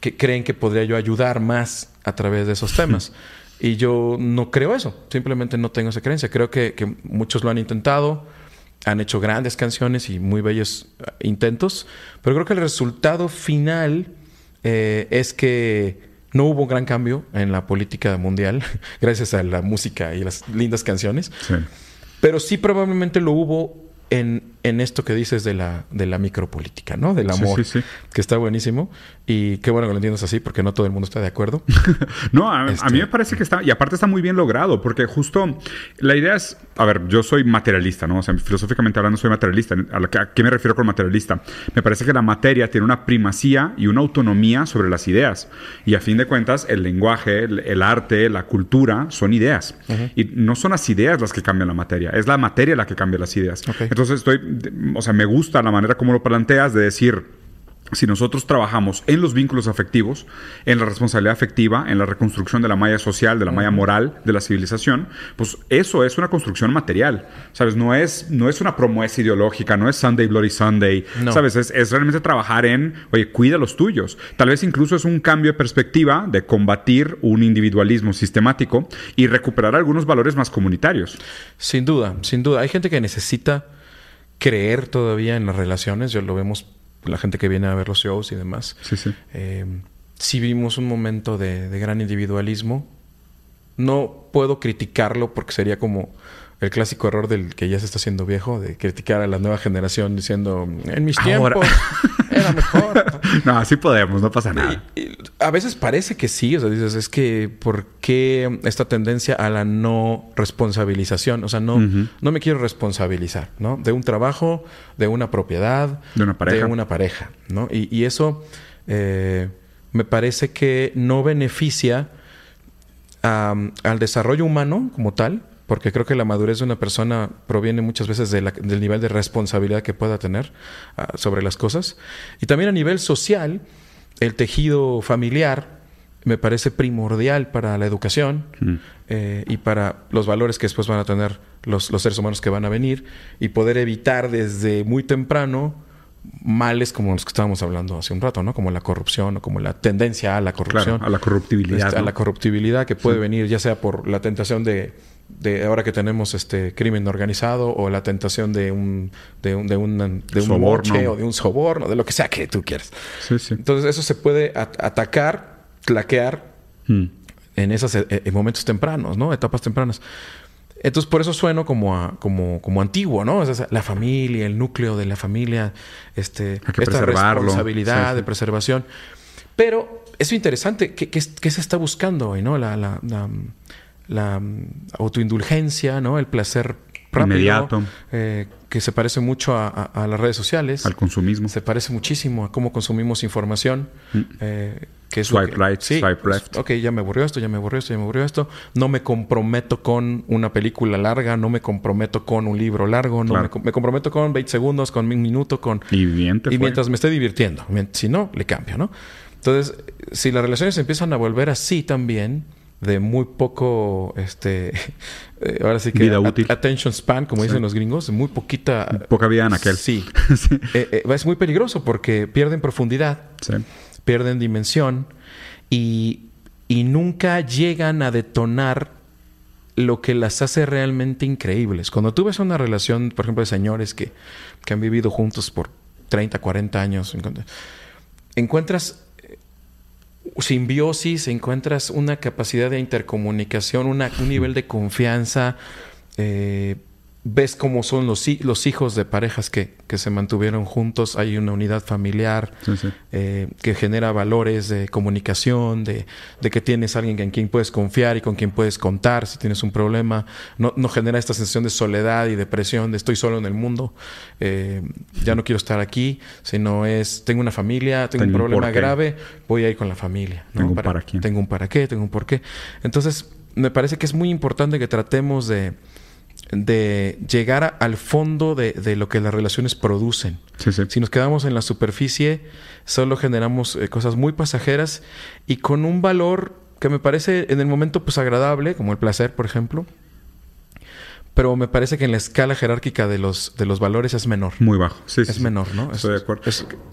Que creen que podría yo ayudar más a través de esos temas. Y yo no creo eso, simplemente no tengo esa creencia. Creo que, que muchos lo han intentado, han hecho grandes canciones y muy bellos eh, intentos, pero creo que el resultado final eh, es que no hubo un gran cambio en la política mundial gracias a la música y las lindas canciones, Sí. pero sí probablemente lo hubo en, en esto que dices de la, de la micropolítica, ¿no? Del Sí, amor, sí, sí. que está buenísimo. Y qué bueno que lo entiendas así, porque no todo el mundo está de acuerdo. No, a, a Este- mí me parece que está, y aparte está muy bien logrado, porque justo la idea es, a ver, yo soy materialista, ¿no? O sea, filosóficamente hablando soy materialista. ¿A, que- a qué me refiero con materialista? Me parece que la materia tiene una primacía y una autonomía sobre las ideas. Y a fin de cuentas, el lenguaje, el, el arte, la cultura son ideas. Y no son las ideas las que cambian la materia, es la materia la que cambia las ideas. Ok. Entonces estoy, o sea, me gusta la manera como lo planteas de decir, si nosotros trabajamos en los vínculos afectivos, en la responsabilidad afectiva, en la reconstrucción de la malla social, de la malla moral de la civilización, pues eso es una construcción material, ¿sabes? No es, no es una promesa ideológica, no es Sunday Bloody Sunday, No. ¿sabes? Es, es realmente trabajar en, oye, cuida los tuyos. Tal vez incluso es un cambio de perspectiva de combatir un individualismo sistemático y recuperar algunos valores más comunitarios. Sin duda, sin duda. Hay gente que necesita creer todavía en las relaciones. Yo lo vemos, la gente que viene a ver los shows y demás. Sí, sí. Eh, sí vivimos un momento de, de gran individualismo. No puedo criticarlo porque sería como el clásico error del que ya se está haciendo viejo, de criticar a la nueva generación diciendo, en mis Ahora. tiempos era mejor. no, así podemos, no pasa nada. a veces parece que sí, o sea, dices, es que ¿por qué esta tendencia a la no responsabilización? O sea, no, no me quiero responsabilizar, ¿no? De un trabajo, de una propiedad, de una pareja. De una pareja, ¿no? Y, eso eh, me parece que no beneficia al desarrollo humano como tal, porque creo que la madurez de una persona proviene muchas veces del nivel de responsabilidad que pueda tener ah, sobre las cosas. Y también a nivel social, el tejido familiar me parece primordial para la educación mm. eh, y para los valores que después van a tener los, los, seres humanos que van a venir y poder evitar desde muy temprano males como los que estábamos hablando hace un rato, ¿no? Como la corrupción o como la tendencia a la corrupción. a la corruptibilidad. Este, a la corruptibilidad que puede venir ya sea por la tentación de de ahora que tenemos este crimen organizado o la tentación de un de un de un, de un soborno. o de un soborno, de lo que sea que tú quieras. Entonces eso se puede atacar, claquear hmm. en esos eh, eh, momentos tempranos, ¿no? Etapas tempranas. Entonces por eso sueno como como, como antiguo, ¿no? la familia, el núcleo de la familia, este, esta responsabilidad de preservación. Pero es interesante, ¿qué, qué, se está buscando hoy, no? la, la la mm, autoindulgencia, ¿no? El placer rápido, inmediato, eh, que se parece mucho a, las redes sociales, al consumismo, se parece muchísimo a cómo consumimos información. Mm. Eh, que es swipe right, swipe left. Ok, ya me aburrió esto, ya me aburrió esto, ya me aburrió esto. No me comprometo con una película larga, no me comprometo con un libro largo, no me, comprometo con 20 segundos, con un minuto, con... Y, bien y mientras me esté divirtiendo. Si no, le cambio, ¿no? Entonces, si las relaciones empiezan a volver así también, de muy poco, este, eh, ahora sí que attention span, como dicen los gringos, muy poquita. Poca vida en aquel. Sí. Eh, eh, es muy peligroso porque pierden profundidad, pierden dimensión y, y nunca llegan a detonar lo que las hace realmente increíbles. Cuando tú ves una relación, por ejemplo, de señores que, que han vivido juntos por 30, 40 años, encuentras simbiosis, encuentras una capacidad de intercomunicación, un nivel de confianza, eh, ves cómo son los, los hijos de parejas que, que, se mantuvieron juntos, hay una unidad familiar eh, que genera valores de comunicación, de, de, que tienes alguien en quien puedes confiar y con quien puedes contar si tienes un problema, no, no genera esta sensación de soledad y depresión, de estoy solo en el mundo, eh, ya no quiero estar aquí, sino es, tengo una familia, tengo, un problema grave, voy a ir con la familia. Tengo un para, qué. Tengo un para qué, tengo un por qué. Entonces, me parece que es muy importante que tratemos de de llegar al fondo de, lo que las relaciones producen. Si nos quedamos en la superficie, solo generamos eh, cosas muy pasajeras y con un valor que me parece en el momento pues agradable, como el placer, por ejemplo, pero me parece que en la escala jerárquica de los, de los valores es menor. Muy bajo, sí. Es menor, ¿no? Estoy de acuerdo.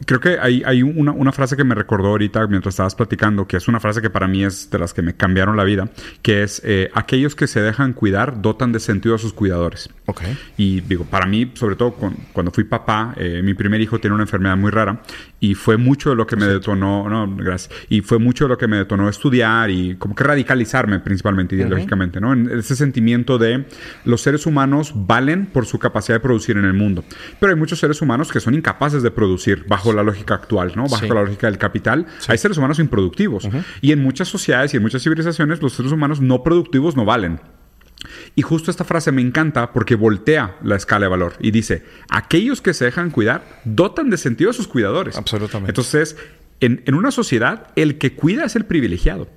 Creo que hay, hay una, una, frase que me recordó ahorita mientras estabas platicando, que es una frase que para mí es de las que me cambiaron la vida, que es, eh, aquellos que se dejan cuidar dotan de sentido a sus cuidadores. Ok. Y digo, para mí, sobre todo cuando fui papá, eh, mi primer hijo tiene una enfermedad muy rara y fue mucho de lo que me detonó, no, gracias, y fue mucho de lo que me detonó estudiar y como que radicalizarme principalmente ideológicamente, ¿no? En ese sentimiento de los seres humanos valen por su capacidad de producir en el mundo. Pero hay muchos seres humanos que son incapaces de producir bajo la lógica actual, ¿no? Bajo la lógica del capital. Hay seres humanos improductivos. Y en muchas sociedades y en muchas civilizaciones los seres humanos no productivos no valen. Y justo esta frase me encanta porque voltea la escala de valor y dice, aquellos que se dejan cuidar dotan de sentido a sus cuidadores. Absolutamente. Entonces, en, en una sociedad, el que cuida es el privilegiado.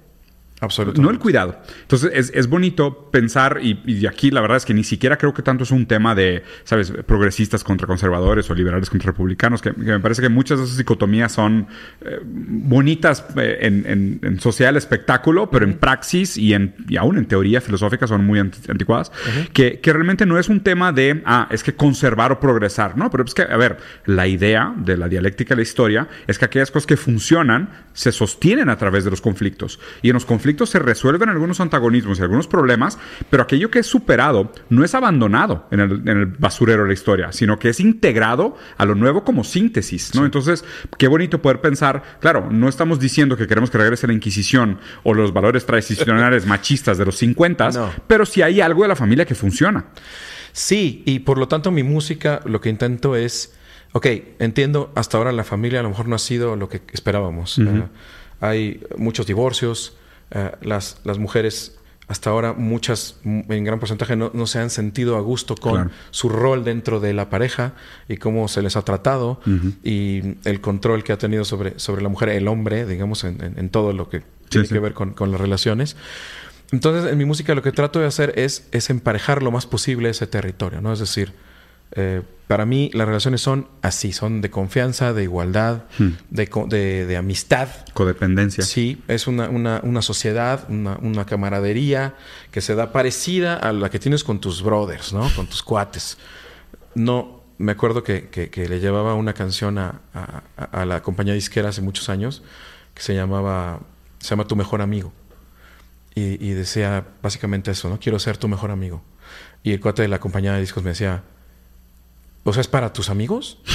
No el cuidado. Entonces es, es bonito pensar, y, aquí la verdad es que ni siquiera creo que tanto es un tema de, ¿sabes?, progresistas contra conservadores o liberales contra republicanos, que, me parece que muchas de esas dicotomías son eh, bonitas eh, en, en, social espectáculo, pero en praxis y, en, y aún en teoría filosófica son muy anticuadas, que, que, realmente no es un tema de, ah, es que conservar o progresar, ¿no? Pero es que, a ver, la idea de la dialéctica de la historia es que aquellas cosas que funcionan se sostienen a través de los conflictos. Y en los conflictos se resuelven algunos antagonismos y algunos problemas, pero aquello que es superado no es abandonado en el, basurero de la historia, sino que es integrado a lo nuevo como síntesis, ¿no? Entonces, qué bonito poder pensar, claro, no estamos diciendo que queremos que regrese la Inquisición o los valores tradicionales machistas de los 50, pero sí hay algo de la familia que funciona. Sí, y por lo tanto mi música lo que intento es ok, entiendo, hasta ahora la familia a lo mejor no ha sido lo que esperábamos. Uh, hay muchos divorcios, uh, las, las mujeres hasta ahora muchas, en gran porcentaje, no, no se han sentido a gusto con claro. su rol dentro de la pareja y cómo se les ha tratado uh -huh. y el control que ha tenido sobre, sobre la mujer, el hombre, digamos, en, en, en todo lo que sí, tiene sí. que ver con, con, las relaciones. Entonces, en mi música lo que trato de hacer es, es emparejar lo más posible ese territorio, ¿no? Es decir, eh, para mí las relaciones son así, son de confianza, de igualdad, hmm. de, de, de, amistad. Codependencia. Sí, es una, una, una sociedad, una, una, camaradería que se da parecida a la que tienes con tus brothers, ¿no? Con tus cuates. No, me acuerdo que, que, que le llevaba una canción a, a, a, la compañía disquera hace muchos años que se llamaba, se llama Tu Mejor Amigo. Y, y decía básicamente eso, ¿no? Quiero ser tu mejor amigo. Y el cuate de la compañía de discos me decía, o sea, ¿es para tus amigos?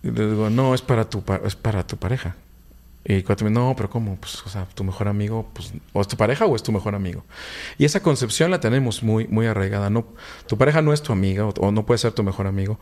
Y le digo, no, es para tu, es para tu pareja. Y cuando me no, pero ¿cómo? Pues, o sea, tu mejor amigo, pues, o es tu pareja o es tu mejor amigo. Y esa concepción la tenemos muy, muy arraigada. No, tu pareja no es tu amiga o, o no puede ser tu mejor amigo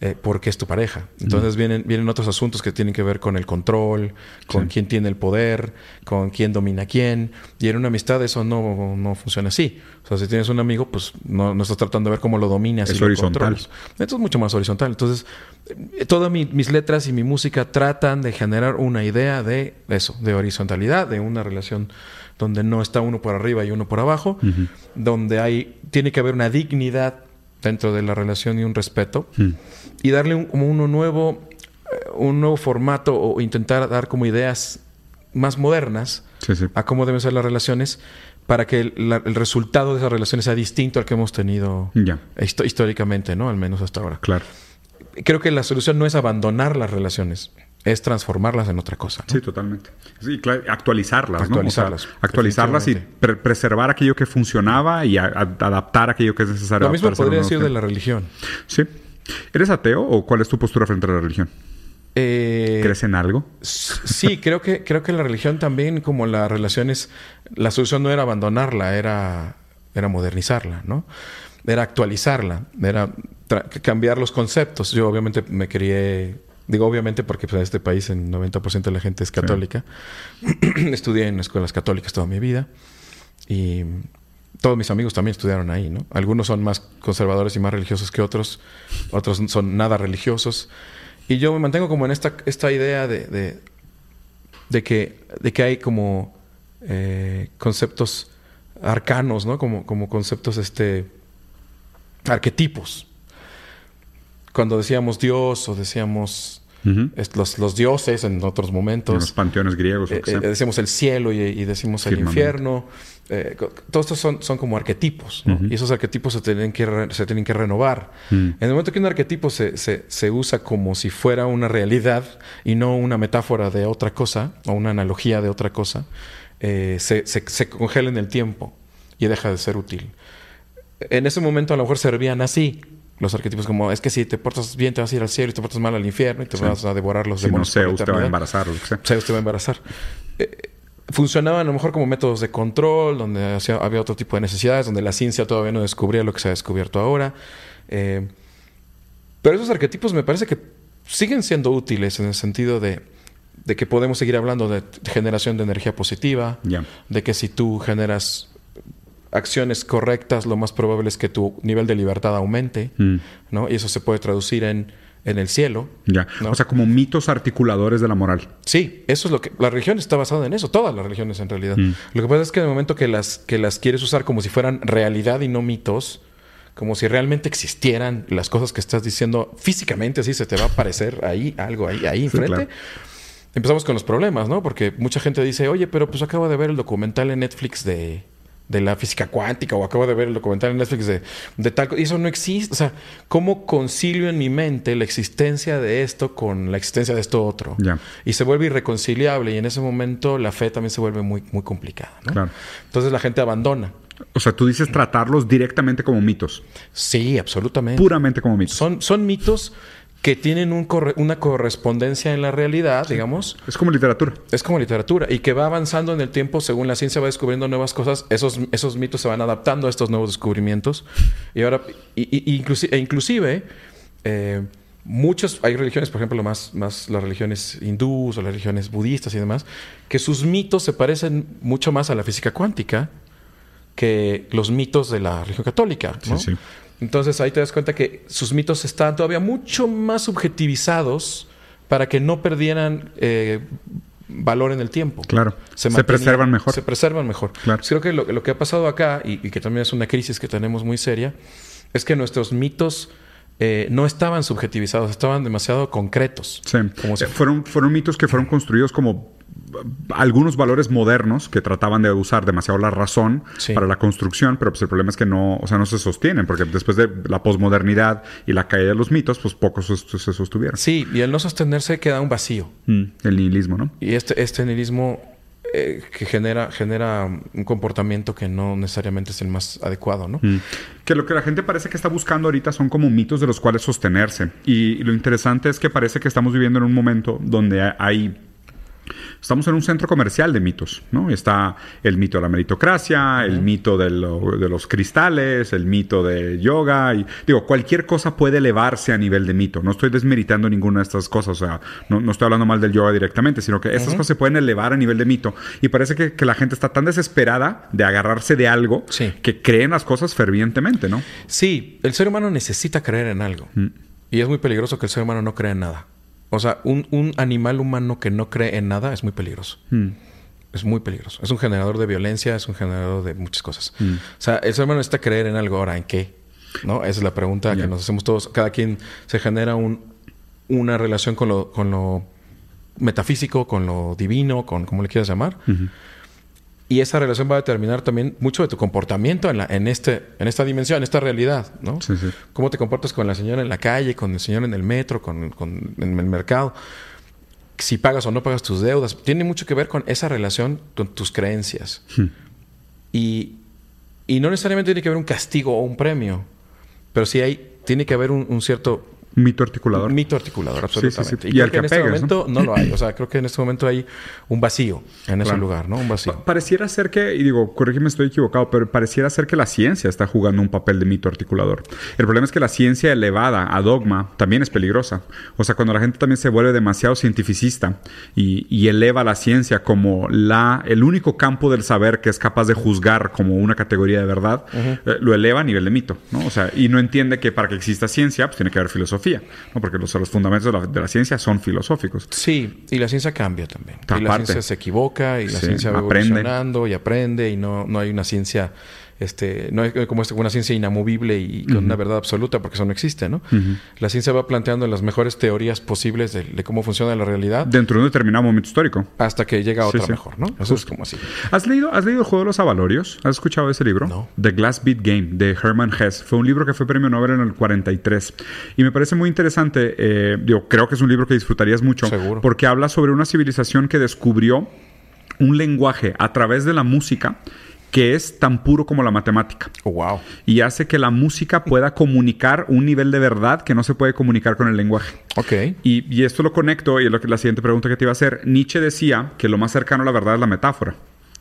eh, porque es tu pareja. Entonces mm. vienen, vienen otros asuntos que tienen que ver con el control, con sí. quién tiene el poder, con quién domina a quién. Y en una amistad eso no, no funciona así. O sea, si tienes un amigo, pues no, no estás tratando de ver cómo lo dominas. Es y horizontal. Lo Esto es mucho más horizontal. Entonces, eh, todas mi, mis letras y mi música tratan de generar una idea de eso, de horizontalidad, de una relación donde no está uno por arriba y uno por abajo, uh -huh. donde hay, tiene que haber una dignidad dentro de la relación y un respeto. Y darle un, como uno nuevo eh, un nuevo formato o intentar dar como ideas más modernas sí, sí. a cómo deben ser las relaciones para que el, la, el, resultado de esas relaciones sea distinto al que hemos tenido yeah. históricamente, ¿no? Al menos hasta ahora. Claro. Creo que la solución no es abandonar las relaciones, es transformarlas en otra cosa. ¿no? Sí, totalmente. Sí, claro, actualizarlas. Actualizarlas. ¿no? O sea, actualizarlas y pre preservar aquello que funcionaba y adaptar aquello que es necesario. Lo mismo podría decir de la religión. Sí. ¿Eres ateo o cuál es tu postura frente a la religión? Eh, ¿Crees en algo? Sí, creo que, creo que la religión también, como las relaciones, la solución no era abandonarla, era, era modernizarla, ¿no? Era actualizarla, era cambiar los conceptos. Yo obviamente me crié Digo, obviamente, porque pues, en este país el 90% de la gente es católica. Sí. Estudié en escuelas católicas toda mi vida. Y todos mis amigos también estudiaron ahí, ¿no? Algunos son más conservadores y más religiosos que otros. Otros son nada religiosos. Y yo me mantengo como en esta, esta idea de, de, de que, de que hay como eh, conceptos arcanos, ¿no? Como, como conceptos, este, arquetipos cuando decíamos Dios o decíamos uh -huh. los, los, dioses en otros momentos. En los panteones griegos. Eh, eh, decimos el cielo y, y decimos el infierno. Eh, todos estos son, son como arquetipos. ¿no? Uh -huh. Y esos arquetipos se tienen que, re, se tienen que renovar. Uh -huh. En el momento que un arquetipo se, se, se, usa como si fuera una realidad y no una metáfora de otra cosa o una analogía de otra cosa, eh, se, se congela en el tiempo y deja de ser útil. En ese momento a lo mejor servían así, los arquetipos como es que si te portas bien te vas a ir al cielo y te portas mal al infierno y te sí. vas a devorar los si demonios. No, Zeus te va a embarazar. Zeus te va a embarazar. Eh, funcionaban a lo mejor como métodos de control, donde hacía, había otro tipo de necesidades, donde la ciencia todavía no descubría lo que se ha descubierto ahora. Eh, pero esos arquetipos me parece que siguen siendo útiles en el sentido de, de que podemos seguir hablando de generación de energía positiva, yeah. de que si tú generas acciones correctas, lo más probable es que tu nivel de libertad aumente, mm. ¿no? Y eso se puede traducir en, en el cielo. Ya. ¿no? O sea, como mitos articuladores de la moral. Sí, eso es lo que. La religión está basada en eso, todas las religiones en realidad. Mm. Lo que pasa es que en el momento que las, que las quieres usar como si fueran realidad y no mitos, como si realmente existieran las cosas que estás diciendo físicamente, así se te va a aparecer ahí, algo ahí, ahí enfrente. Sí, claro. Empezamos con los problemas, ¿no? Porque mucha gente dice, oye, pero pues acabo de ver el documental en Netflix de de la física cuántica o acabo de ver el documental en Netflix de, de tal y eso no existe o sea cómo concilio en mi mente la existencia de esto con la existencia de esto otro yeah. y se vuelve irreconciliable y en ese momento la fe también se vuelve muy muy complicada ¿no? claro. entonces la gente abandona o sea, tú dices tratarlos directamente como mitos. Sí, absolutamente. Puramente como mitos. Son, son mitos que tienen un corre una correspondencia en la realidad, sí. digamos. Es como literatura. Es como literatura y que va avanzando en el tiempo según la ciencia va descubriendo nuevas cosas. Esos, esos mitos se van adaptando a estos nuevos descubrimientos. Y ahora, y, y, inclusive, e inclusive eh, muchas, hay religiones, por ejemplo, más, más las religiones hindúes o las religiones budistas y demás, que sus mitos se parecen mucho más a la física cuántica que los mitos de la religión católica. ¿no? Sí, sí. Entonces ahí te das cuenta que sus mitos están todavía mucho más subjetivizados para que no perdieran eh, valor en el tiempo. Claro. Se, mantenían- preservan mejor. Se preservan mejor. Claro. Pues creo que lo, lo que ha pasado acá, y, y que también es una crisis que tenemos muy seria, es que nuestros mitos eh, no estaban subjetivizados, estaban demasiado concretos. Sí. Como si- Eh, fueron, fueron mitos que fueron construidos como algunos valores modernos que trataban de usar demasiado la razón Sí. para la construcción, pero pues el problema es que no, o sea, no se sostienen, porque después de la posmodernidad y la caída de los mitos, pues pocos se, se sostuvieron. Sí, y al no sostenerse queda un vacío. Mm, el nihilismo, ¿no? Y este, este nihilismo eh, que genera, genera un comportamiento que no necesariamente es el más adecuado, ¿no? Mm. Que lo que la gente parece que está buscando ahorita son como mitos de los cuales sostenerse. Y, lo interesante es que parece que estamos viviendo en un momento donde hay... Estamos en un centro comercial de mitos, ¿no? Está el mito de la meritocracia, el mito de, lo- de los cristales, el mito de yoga, y digo, cualquier cosa puede elevarse a nivel de mito. No estoy desmeritando ninguna de estas cosas, o sea, no, no estoy hablando mal del yoga directamente, sino que estas cosas se pueden elevar a nivel de mito. Y parece que, que la gente está tan desesperada de agarrarse de algo Sí. que creen las cosas fervientemente, ¿no? Sí, el ser humano necesita creer en algo. Y es muy peligroso que el ser humano no crea en nada. O sea, un, un animal humano que no cree en nada es muy peligroso. Mm. Es muy peligroso. Es un generador de violencia, es un generador de muchas cosas. O sea, el ser humano necesita creer en algo. Ahora, ¿en qué? ¿No? Esa es la pregunta que nos hacemos todos. Cada quien se genera un, una relación con lo, con lo metafísico, con lo divino, con como le quieras llamar. Y esa relación va a determinar también mucho de tu comportamiento en, la, en, este, en esta dimensión, en esta realidad, ¿no? Sí, sí. Cómo te comportas con la señora en la calle, con el señor en el metro, con, con- en el mercado. Si pagas o no pagas tus deudas. Tiene mucho que ver con esa relación con tus creencias. Y, y no necesariamente tiene que haber un castigo o un premio. Pero sí hay, tiene que haber un, un cierto Mito articulador. mito articulador, Sí, sí, sí. absolutamente. Y Y, al que que en este momento ¿no? lo hay. O sea, creo que en este momento hay un vacío en ese lugar, ¿no? Un vacío. Pa- Pareciera ser que, y digo, corrígeme, estoy equivocado, pero pareciera ser que la ciencia está jugando un papel de mito articulador. El problema es que la ciencia elevada a dogma también es peligrosa. O sea, cuando la gente también se vuelve demasiado cientificista y, y eleva la ciencia como la, el único campo del saber que es capaz de juzgar como una categoría de verdad, eh, lo eleva a nivel de mito, ¿no? O sea, y no entiende que para que exista ciencia, pues tiene que haber filosofía, ¿no? Porque los, los fundamentos de la, de la ciencia son filosóficos. Sí, y la ciencia cambia también. Y la ciencia se equivoca y la Sí, ciencia va aprende. evolucionando y aprende y no, no hay una ciencia, este, no hay como una ciencia inamovible y con una verdad absoluta porque eso no existe, ¿no? La ciencia va planteando las mejores teorías posibles de, de cómo funciona la realidad Dentro de un determinado momento histórico. hasta que llega otra sí. mejor, ¿no? Eso es como así. ¿Has leído, ¿Has leído el juego de los avalorios? ¿Has escuchado ese libro? No. The Glass Beat Game, de Herman Hesse. Fue un libro que fue premio Nobel en el 43. Y me parece muy interesante. eh, yo creo que es un libro que disfrutarías mucho. Seguro. Porque habla sobre una civilización que descubrió un lenguaje a través de la música que es tan puro como la matemática. Oh, wow. Y hace que la música pueda comunicar un nivel de verdad que no se puede comunicar con el lenguaje. Ok. Y, y esto lo conecto, y es lo que la siguiente pregunta que te iba a hacer. Nietzsche decía que lo más cercano a la verdad es la metáfora.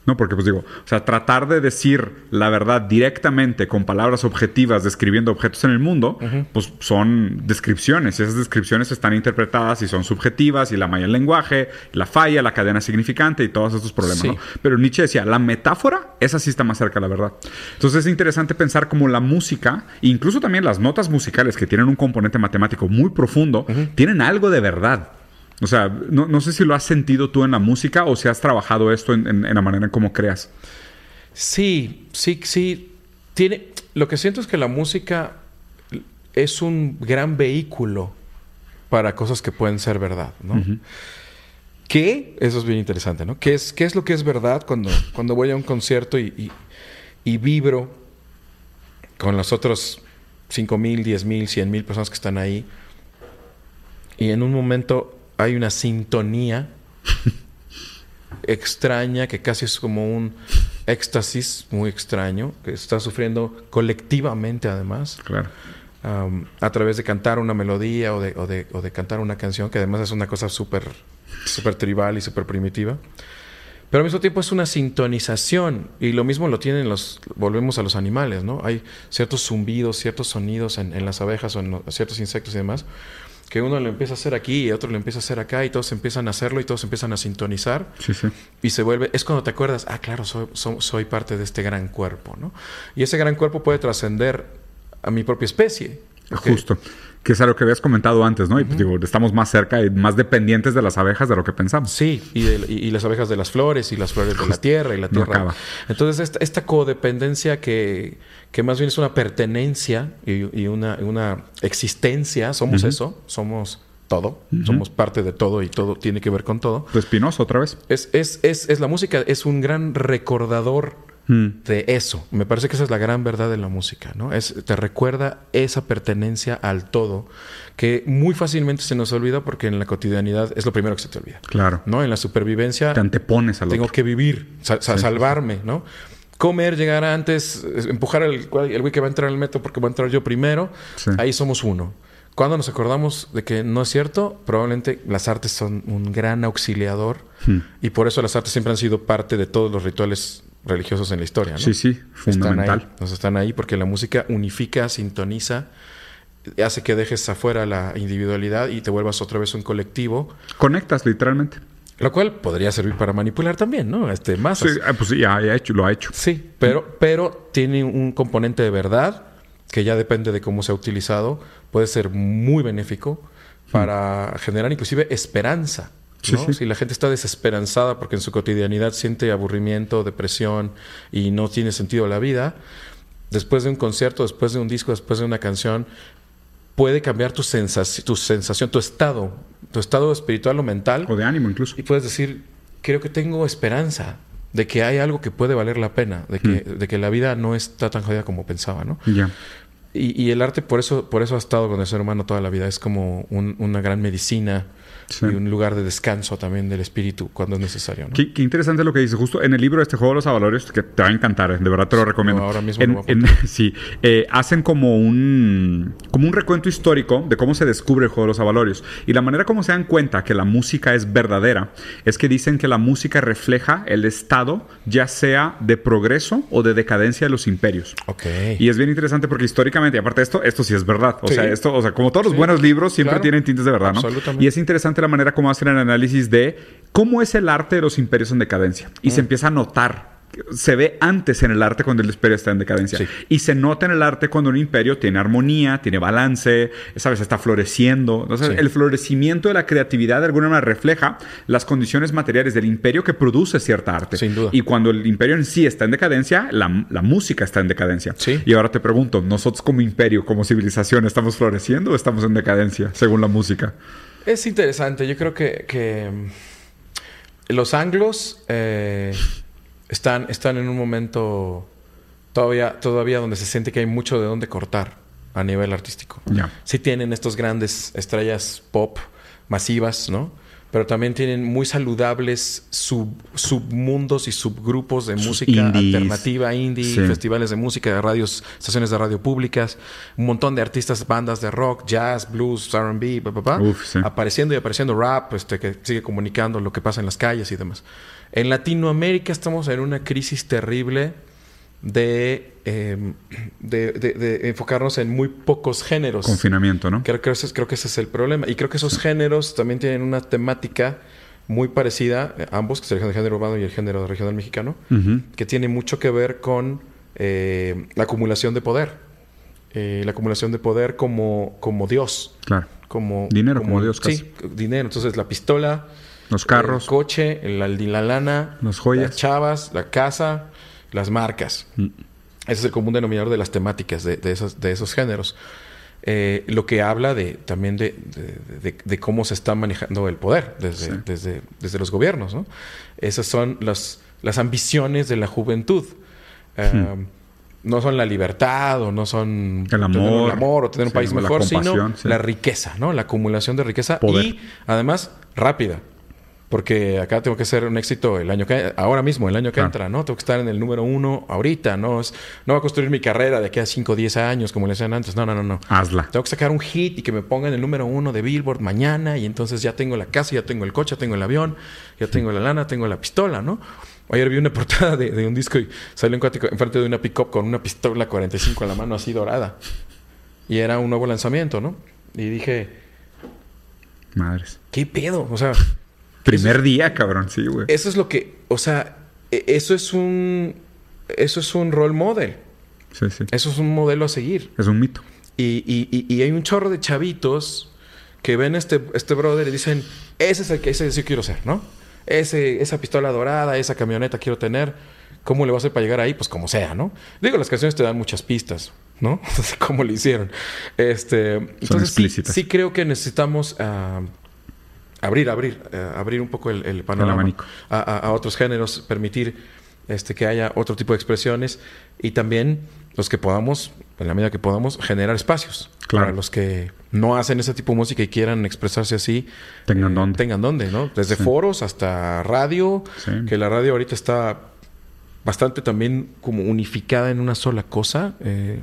¿No? Porque, pues digo, o sea, tratar de decir la verdad directamente con palabras objetivas describiendo objetos en el mundo, pues son descripciones. Y esas descripciones están interpretadas y son subjetivas, y la malla del lenguaje, la falla, la cadena significante y todos estos problemas, Sí. ¿no? Pero Nietzsche decía, la metáfora, esa sí está más cerca de la verdad. Entonces es interesante pensar cómo la música, incluso también las notas musicales que tienen un componente matemático muy profundo, tienen algo de verdad. O sea, no, no sé si lo has sentido tú en la música o si has trabajado esto en, en- en la manera en cómo creas. Sí, sí, sí. Tiene, lo que siento es que la música es un gran vehículo para cosas que pueden ser verdad, ¿no? ¿Qué? Eso es bien interesante, ¿no? ¿Qué es, qué es lo que es verdad cuando, cuando voy a un concierto y, y- y vibro con los otros 5 mil, 10 mil, 100 mil personas que están ahí? Y en un momento hay una sintonía extraña que casi es como un éxtasis muy extraño que está sufriendo colectivamente además Claro. am, a través de cantar una melodía o de, o de- o de cantar una canción que además es una cosa súper súper tribal y súper primitiva pero al mismo tiempo es una sintonización y lo mismo lo tienen los volvemos a los animales no hay ciertos zumbidos ciertos sonidos en, en las abejas o en los- ciertos insectos y demás que uno lo empieza a hacer aquí y otro lo empieza a hacer acá y todos empiezan a hacerlo y todos empiezan a sintonizar. Sí, sí. Y se vuelve, es cuando te acuerdas, ah, claro, soy, soy, soy parte de este gran cuerpo, ¿no? Y ese gran cuerpo puede trascender a mi propia especie. Justo. Que es algo que habías comentado antes, ¿no? Y pues, digo, estamos más cerca y más dependientes de las abejas de lo que pensamos. Sí, y, de- y- y las abejas de las flores y las flores de la tierra y la no tierra. acaba. Entonces, esta, esta codependencia que, que más bien es una pertenencia y, y una, una existencia, somos eso, somos todo, somos parte de todo y todo tiene que ver con todo. Espinoso otra vez. Es, es, es, es la música, es un gran recordador Mm. de eso. Me parece que esa es la gran verdad de la música, ¿no? Es, te recuerda esa pertenencia al todo que muy fácilmente se nos olvida porque en la cotidianidad es lo primero que se te olvida. Claro. ¿No? En la supervivencia Te antepones al tengo otro. que vivir, Sí, salvarme, ¿no? Comer, llegar antes, empujar al el güey que va a entrar al metro porque voy a entrar yo primero. Sí. Ahí somos uno. Cuando nos acordamos de que no es cierto, probablemente las artes son un gran auxiliador Hmm. y por eso las artes siempre han sido parte de todos los rituales religiosos en la historia. ¿no? Sí, sí, Están fundamental. ahí, nos están ahí porque la música unifica, sintoniza, hace que dejes afuera la individualidad y te vuelvas otra vez un colectivo, Conectas literalmente. lo cual podría servir para manipular también, ¿no? Este, Sí, masas. ah, pues sí, ya, ya hecho, lo ha hecho. Sí, pero, pero tiene un componente de verdad que ya depende de cómo se ha utilizado. Puede ser muy benéfico para generar inclusive esperanza. Sí, ¿no? sí. Si la gente está desesperanzada porque en su cotidianidad siente aburrimiento, depresión y no tiene sentido la vida, después de un concierto, después de un disco, después de una canción, puede cambiar tu, sensaci- tu sensación, tu estado, tu estado espiritual o mental. O de ánimo incluso. Y puedes decir, creo que tengo esperanza de que hay algo que puede valer la pena, de que, de que la vida no está tan jodida como pensaba, ¿no? Ya. Y, y el arte por eso, por eso ha estado con el ser humano toda la vida. Es como un- una gran medicina Sí. y un lugar de descanso también del espíritu cuando es necesario, ¿no? Qué, qué interesante lo que dice. Justo en el libro este juego de los avalorios, que te va a encantar, de verdad te lo recomiendo. ahora mismo En- lo en- sí, eh, hacen como un como un recuento histórico de cómo se descubre el juego de los avalorios. Y la manera como se dan cuenta que la música es verdadera es que dicen que la música refleja el estado, ya sea de progreso o de decadencia de los imperios. Ok. Y es bien interesante porque históricamente, y aparte de esto, esto sí es verdad. O Sí. sea, esto, o sea, como todos los Sí. buenos libros siempre Claro. tienen tintes de verdad, ¿no? Absolutamente. Y es interesante la manera como hacen el análisis de cómo es el arte de los imperios en decadencia. Y Mm. se empieza a notar. Se ve antes en el arte cuando el imperio está en decadencia. Sí. Y se nota en el arte cuando un imperio tiene armonía, tiene balance, ¿sabes? Está floreciendo. Entonces, Sí. el florecimiento de la creatividad de alguna manera refleja las condiciones materiales del imperio que produce cierta arte. Sin duda. Y cuando el imperio en sí está en decadencia, la, la música está en decadencia. Sí. Y ahora te pregunto, ¿nosotros como imperio, como civilización, estamos floreciendo o estamos en decadencia, según la música? Es interesante. Yo creo que, que, mm, los anglos eh, están, están en un momento todavía, todavía donde se siente que hay mucho de dónde cortar a nivel artístico. Ya. Sí tienen estos grandes estrellas pop masivas, ¿no? Pero también tienen muy saludables sub- submundos y subgrupos de Sus música indies. alternativa, indie, Sí. festivales de música, de radios, estaciones de radio públicas, un montón de artistas, bandas de rock, jazz, blues, R&B, sí. apareciendo y apareciendo rap, este, que sigue comunicando lo que pasa en las calles y demás. En Latinoamérica estamos en una crisis terrible de, eh, de, de- de enfocarnos en muy pocos géneros. Confinamiento, ¿no? Creo, creo que ese es el problema. Y creo que esos géneros también tienen una temática muy parecida, eh, ambos, que es el género urbano y el género regional mexicano, que tiene mucho que ver con eh, la acumulación de poder. Eh, la acumulación de poder como, como Dios. Claro. Como, Dinero como Dios, Sí, dinero. Entonces la pistola, Los carros. el coche, el- la, la lana, Las joyas. las chavas, la casa, las marcas. Mm. Ese es el común denominador de las temáticas de, de esos, de esos géneros. Eh, lo que habla de también de, de- cómo se está manejando el poder desde, Sí. desde, desde los gobiernos. ¿no? Esas son las, las ambiciones de la juventud. Eh, No son la libertad o no son El tener amor. el amor o tener un Sí, país la mejor, sino sí. la riqueza, ¿no? La acumulación de riqueza Poder. y además rápida. Porque acá tengo que ser un éxito el año que ahora mismo, el año que entra, ¿no? Tengo que estar en el número uno ahorita, ¿no? Es- no va a construir mi carrera de aquí a 5 o 10 años, como le decían antes. No, no, no, no. Hazla. Tengo que sacar un hit y que me ponga en el número uno de Billboard mañana y entonces ya tengo la casa, ya tengo el coche, ya tengo el avión, ya tengo la lana, tengo la pistola, ¿no? Ayer vi una portada de, de un disco y salió un enfrente de una pick-up con una pistola 45 en la mano así dorada. Y era un nuevo lanzamiento, ¿no? Y dije, Madres. ¿Qué pedo? O sea. Primer día, cabrón, sí, güey. Eso es lo que. O sea, e, eso es un. Eso es un role model. Sí, sí. Eso es un modelo a seguir. Es un mito. Y, y, y, y hay un chorro de chavitos que ven este, este brother y dicen, ese es el que ese yo quiero ser, ¿no? Ese, esa pistola dorada, esa camioneta quiero tener. ¿Cómo le va a hacer para llegar ahí? Pues como sea, ¿no? Digo, las canciones te dan muchas pistas, ¿no? ¿Cómo lo hicieron? Este, entonces, sí, explícitas. sí creo que necesitamos ah, abrir, abrir, eh, abrir un poco el, el panorama a, a- a otros géneros, permitir este, que haya otro tipo de expresiones y también los que podamos, en la medida que podamos, generar espacios Claro. para los que no hacen ese tipo de música y quieran expresarse así. Tengan eh, dónde. Tengan dónde, ¿no? Desde Sí. foros hasta radio, Sí. que la radio ahorita está bastante también como unificada en una sola cosa. eh,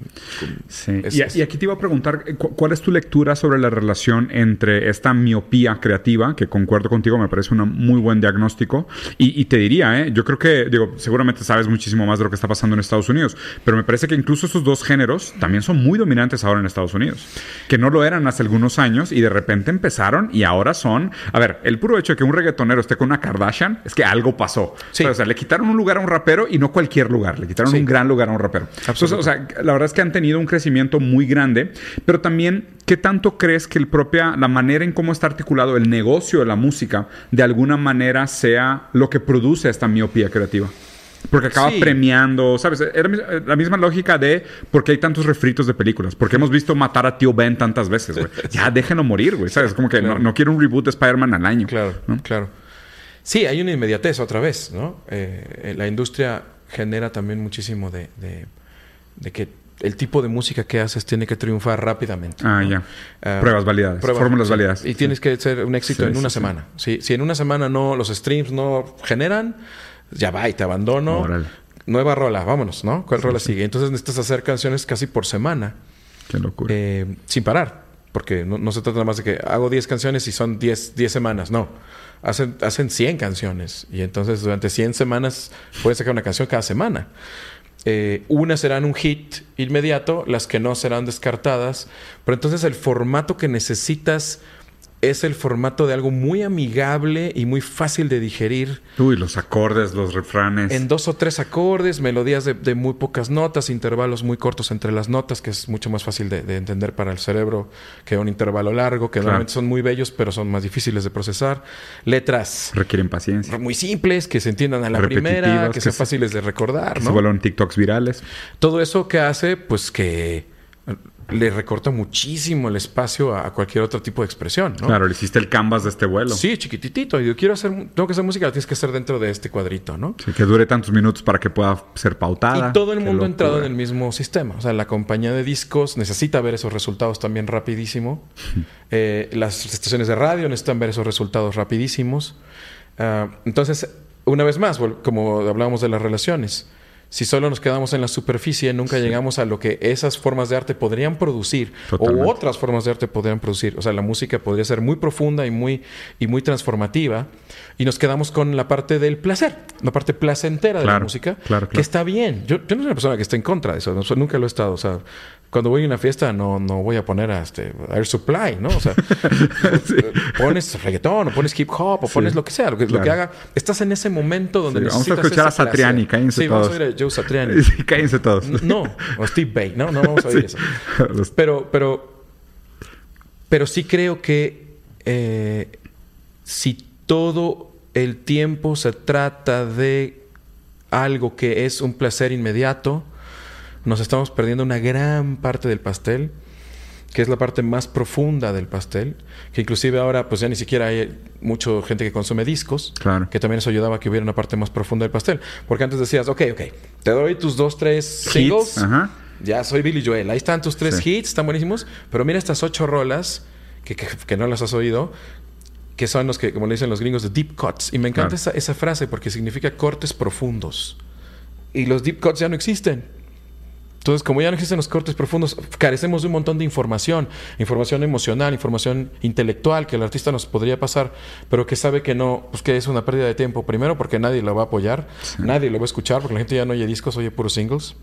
Sí. es- y, es- y aquí te iba a preguntar, eh, cu- ¿cuál es tu lectura sobre la relación entre esta miopía creativa, que concuerdo contigo, me parece un muy buen diagnóstico? Y, y te diría, ¿eh? yo creo que, digo, seguramente sabes muchísimo más de lo que está pasando en Estados Unidos, pero me parece que incluso estos dos géneros también son muy dominantes ahora en Estados Unidos, que no lo eran hace algunos años y de repente empezaron y ahora son, a ver, el puro hecho de que un reggaetonero esté con una Kardashian es que algo pasó. Sí. O sea, le quitaron un lugar a un rapero y no cualquier lugar, le quitaron Sí. un gran lugar a un rapero. Entonces, o sea, la verdad es que han tenido un crecimiento muy grande, pero también, ¿qué tanto crees que el propia, la manera en cómo está articulado el negocio de la música, de alguna manera sea lo que produce esta miopía creativa? Porque acaba Sí. premiando, ¿sabes? Era mis- la misma lógica de por qué hay tantos refritos de películas. Porque hemos visto matar a tío Ben tantas veces, güey. Ya déjenlo morir, güey. ¿Sabes? Como que no, no quiero un reboot de Spider-Man al año. Claro, ¿no? claro. Sí, hay una inmediatez otra vez, ¿no? Eh, eh, la industria genera también muchísimo de, de- de que el tipo de música que haces tiene que triunfar rápidamente. Ah, ¿no? ya. Ah, Pruebas validadas. Fórmulas sí. validadas. Y tienes que ser un éxito Sí, en una sí. semana. Si, si en una semana no los streams no generan, ya va y te abandono. Órale. Nueva rola, vámonos, ¿no? ¿Cuál rola sigue? Entonces necesitas hacer canciones casi por semana. Qué locura. Eh, sin parar. Porque no, se trata nada más de que hago 10 canciones y son 10, 10 semanas. No. Hacen, hacen 100 canciones. Y entonces durante 100 semanas pueden sacar una canción cada semana. Eh, unas serán un hit inmediato, las que no serán descartadas. Pero entonces el formato que necesitas es el formato de algo muy amigable y muy fácil de digerir. Uy, los acordes, los refranes. En dos o tres acordes, melodías de, de muy pocas notas, intervalos muy cortos entre las notas, que es mucho más fácil de, de entender para el cerebro que un intervalo largo, que Claro. normalmente son muy bellos, pero son más difíciles de procesar. Letras Requieren paciencia. muy simples, que se entiendan a la primera, que que sean se- fáciles de recordar, Que se ¿no? vuelvan TikToks virales. Todo eso que hace, pues que le recorta muchísimo el espacio a, a cualquier otro tipo de expresión, ¿no? Claro, le hiciste el canvas de este vuelo. Sí, chiquititito. Y yo quiero hacer, tengo que hacer música, la tienes que hacer dentro de este cuadrito, ¿no? Sí, que dure tantos minutos para que pueda ser pautada. Y todo el mundo ha entrado en el mismo sistema. O sea, la compañía de discos necesita ver esos resultados también rapidísimo. Eh, las estaciones de radio necesitan ver esos resultados rapidísimos. Ah, entonces, una vez más, como hablábamos de las relaciones, si solo nos quedamos en la superficie, nunca llegamos a lo que esas formas de arte podrían producir Totalmente. o otras formas de arte podrían producir. O sea, la música podría ser muy profunda y muy, y muy transformativa y nos quedamos con la parte del placer, la parte placentera de la música, claro, que está bien. Yo, yo no soy una persona que esté en contra de eso, no, nunca lo he estado. O sea, cuando voy a una fiesta no, no voy a poner a este, Air Supply, ¿no? O sea, pones reggaetón o pones hip hop o pones lo que sea, lo que, lo que haga. Estás en ese momento donde Sí, vamos a necesitas escuchar a. Satriani, cállense Sí, vamos todos. a oír a Joe Satriani. Sí, cállense todos. No, o Steve Bay, no, no vamos a oír eso. Pero, pero, pero sí creo que eh, si todo el tiempo se trata de algo que es un placer inmediato, nos estamos perdiendo una gran parte del pastel, que es la parte más profunda del pastel, que inclusive ahora pues ya ni siquiera hay mucha gente que consume discos, Claro. que también eso ayudaba a que hubiera una parte más profunda del pastel, porque antes decías, ok, ok, te doy tus dos, tres singles, Ajá. ya soy Billy Joel. Ahí están tus tres Sí. hits, están buenísimos. Pero mira estas ocho rolas que, que- que no las has oído, que son los que, como le dicen los gringos, de deep cuts. Y me encanta Claro. esa, esa frase porque significa cortes profundos. Y los deep cuts ya no existen. Entonces, como ya no existen los cortes profundos, carecemos de un montón de información, información emocional, información intelectual que el artista nos podría pasar, pero que sabe que no, pues que es una pérdida de tiempo. Primero, porque nadie lo va a apoyar, nadie lo va a escuchar, porque la gente ya no oye discos, oye puros singles.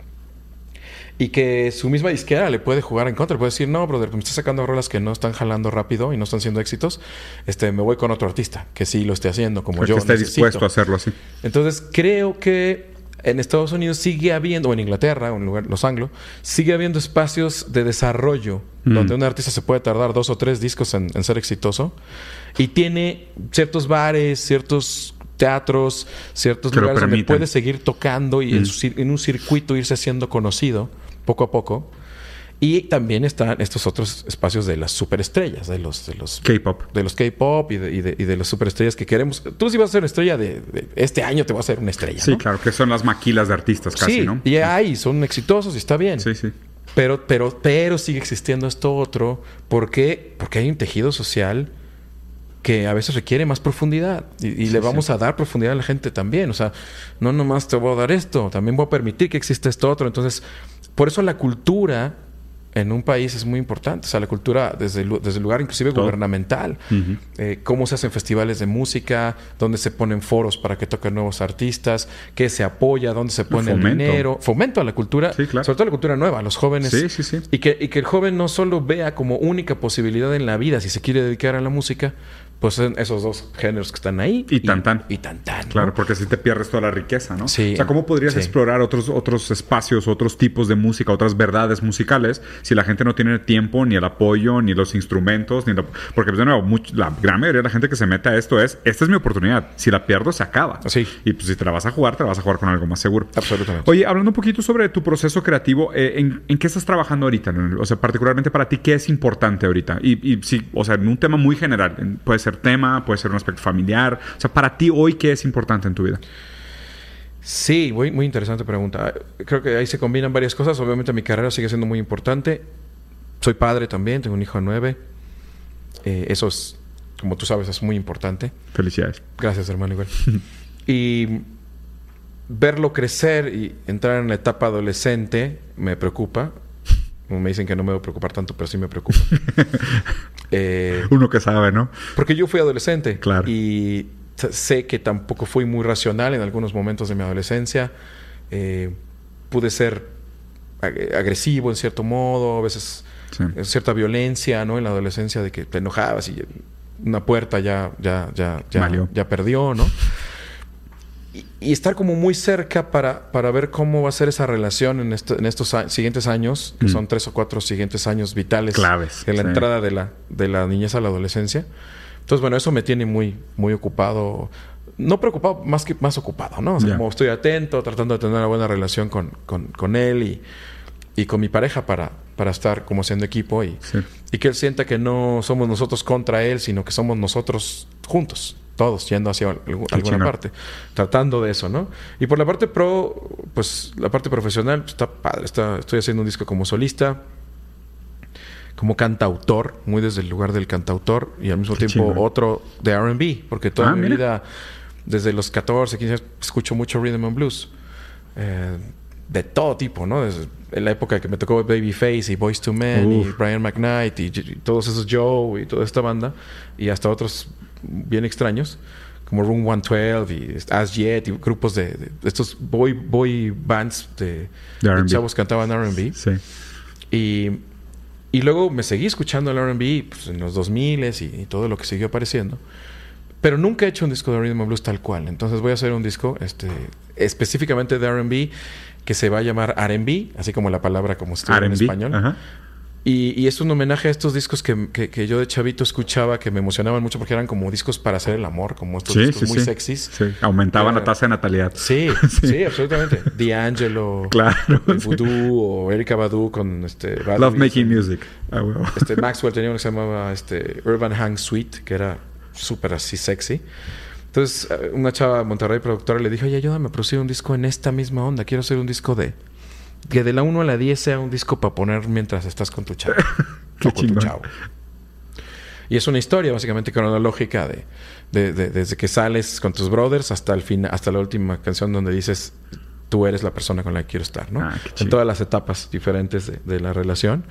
y que su misma disquera le puede jugar en contra. Le puede decir, no, brother, me estás sacando rolas que no están jalando rápido y no están siendo éxitos. Este, me voy con otro artista que sí lo esté haciendo como yo. Que esté dispuesto a hacerlo así. Entonces, creo que en Estados Unidos sigue habiendo, o en Inglaterra, o en lugar, los anglo, sigue habiendo espacios de desarrollo Mm. donde un artista se puede tardar dos o tres discos en, en ser exitoso y tiene ciertos bares, ciertos teatros, ciertos Que lugares donde puede seguir tocando y en, Mm. su en un circuito irse haciendo conocido poco a poco. Y también están estos otros espacios de las superestrellas, de los, de los K-pop. de los K-pop y de, y, de, y de las superestrellas que queremos. Tú sí vas a ser una estrella de, de- este año, te vas a ser una estrella. Sí, ¿no? claro, que son las maquilas de artistas casi, sí, ¿no? y hay, son exitosos y está bien. Sí, sí. Pero, pero, pero sigue existiendo esto otro. ¿Por qué? Porque hay un tejido social que a veces requiere más profundidad. Y, y le vamos a dar profundidad a la gente también. O sea, no nomás te voy a dar esto, también voy a permitir que exista esto otro. Entonces, por eso la cultura en un país es muy importante. O sea, la cultura desde el, desde el lugar inclusive Todo. gubernamental. Eh, cómo se hacen festivales de música, dónde se ponen foros para que toquen nuevos artistas, qué se apoya, dónde se pone el dinero. Fomento a la cultura, Sí, claro. sobre todo a la cultura nueva, a los jóvenes. Sí, sí, sí. Y que, y que el joven no solo vea como única posibilidad en la vida si se quiere dedicar a la música, pues son esos dos géneros que están ahí. Y tan, tan. Y tan tan. ¿no? Claro, porque así te pierdes toda la riqueza, ¿no? Sí. O sea, ¿cómo podrías Sí. explorar otros, otros espacios, otros tipos de música, otras verdades musicales si la gente no tiene tiempo, ni el apoyo, ni los instrumentos, ni la- Porque, pues, de nuevo, much- la gran mayoría de la gente que se mete a esto es, esta es mi oportunidad. Si la pierdo, se acaba. Sí. Y pues si te la vas a jugar, te la vas a jugar con algo más seguro. Absolutamente. Oye, hablando un poquito sobre tu proceso creativo, eh, ¿en, en qué estás trabajando ahorita? O sea, particularmente para ti, ¿qué es importante ahorita? Y, y sí, o sea, en un tema muy general. En- Puede ser tema, puede ser un aspecto familiar. O sea, para ti hoy, ¿qué es importante en tu vida? Sí, muy, muy interesante pregunta. Creo que ahí se combinan varias cosas. Obviamente mi carrera sigue siendo muy importante. Soy padre también, tengo un hijo de nueve. Eh, eso es, como tú sabes, es muy importante. Felicidades. Gracias, hermano, igual. y verlo crecer y entrar en la etapa adolescente me preocupa. Como me dicen que no me debo preocupar tanto, pero sí me preocupa. Eh, Uno que sabe, ¿no? porque yo fui adolescente. Claro. Y sé que tampoco fui muy racional en algunos momentos de mi adolescencia. Eh, pude ser ag- agresivo en cierto modo, a veces Sí. cierta violencia, ¿no? En la adolescencia de que te enojabas y una puerta ya, ya, ya, ya, ya perdió, ¿no? Y, y estar como muy cerca para, para ver cómo va a ser esa relación en, esto- en estos a- siguientes años, que Mm. son tres o cuatro siguientes años vitales Claves, de la sí. entrada de la, de la niñez a la adolescencia. Entonces, bueno, eso me tiene muy, muy ocupado. No preocupado, más que más ocupado, ¿no? O sea, como estoy atento, tratando de tener una buena relación con, con, con él y, y con mi pareja para, para estar como siendo equipo y, Sí. y que él sienta que no somos nosotros contra él, sino que somos nosotros juntos, todos yendo hacia algu- alguna parte, tratando de eso, ¿no? Y por la parte pro, pues la parte profesional pues, está padre, está, estoy haciendo un disco como solista, como cantautor, muy desde el lugar del cantautor y al mismo Qué tiempo otro de R&B, porque toda Ah, mi mira. vida, desde los 14, 15 años, escucho mucho rhythm and blues. Eh, de todo tipo, ¿no? Desde en la época que me tocó Babyface y Boys to Men y. Brian McKnight y, y todos esos Joe y toda esta banda y hasta otros bien extraños como Room 112 y As Yet y grupos de, de estos boy boy bands de, De de chavos que cantaban R&B Sí. y, y luego me seguí escuchando el R&B pues, en los 2000 y, y todo lo que siguió apareciendo. Pero nunca he hecho un disco de rhythm and blues tal cual. Entonces voy a hacer un disco este, específicamente de R&B que se va a llamar R&B, así como la palabra como estuvo en español. Ajá. Y, y es un homenaje a estos discos que, que- que yo de chavito escuchaba que me emocionaban mucho porque eran como discos para hacer el amor, como estos Sí, discos sí, muy sí. sexys. Sí. Aumentaban la tasa de natalidad. Sí, sí, absolutamente. D'Angelo, Claro. el Voodoo o Erika Badu con este Bad Love making music. Ah. Este Maxwell tenía uno que se llamaba este, Urban Hang Suite, que era súper así sexy. Entonces, eh, una chava de Monterrey productora le dijo, oye, ayúdame a producir un disco en esta misma onda. Quiero hacer un disco de... Que de la 1 a la 10 sea un disco para poner mientras estás con tu chavo. Qué con tu chingón. chavo. Y es una historia básicamente cronológica de, de- de- desde que sales con tus brothers hasta el fin, hasta la última canción donde dices tú eres la persona con la que quiero estar, ¿no? Ah, en todas las etapas diferentes de, de la relación.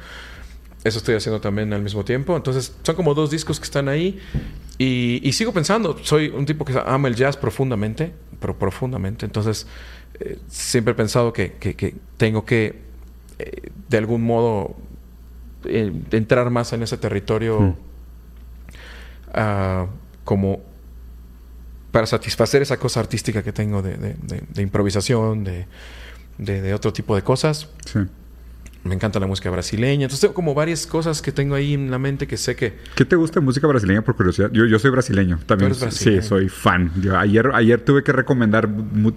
Eso estoy haciendo también al mismo tiempo. Entonces, son como dos discos que están ahí. Y, y sigo pensando, soy un tipo que ama el jazz profundamente, pero profundamente. Entonces, eh, siempre he pensado que, que- que tengo que eh, de algún modo eh, entrar más en ese territorio Mm. ah, como para satisfacer esa cosa artística que tengo de, de- de- de improvisación, de, de- de otro tipo de cosas. Sí. Me encanta la música brasileña. Entonces tengo como varias cosas que tengo ahí en la mente que sé que... ¿Qué te gusta de música brasileña por curiosidad? Yo, yo soy brasileño también. eres brasileño. Sí, soy fan. Yo ayer, ayer tuve que recomendar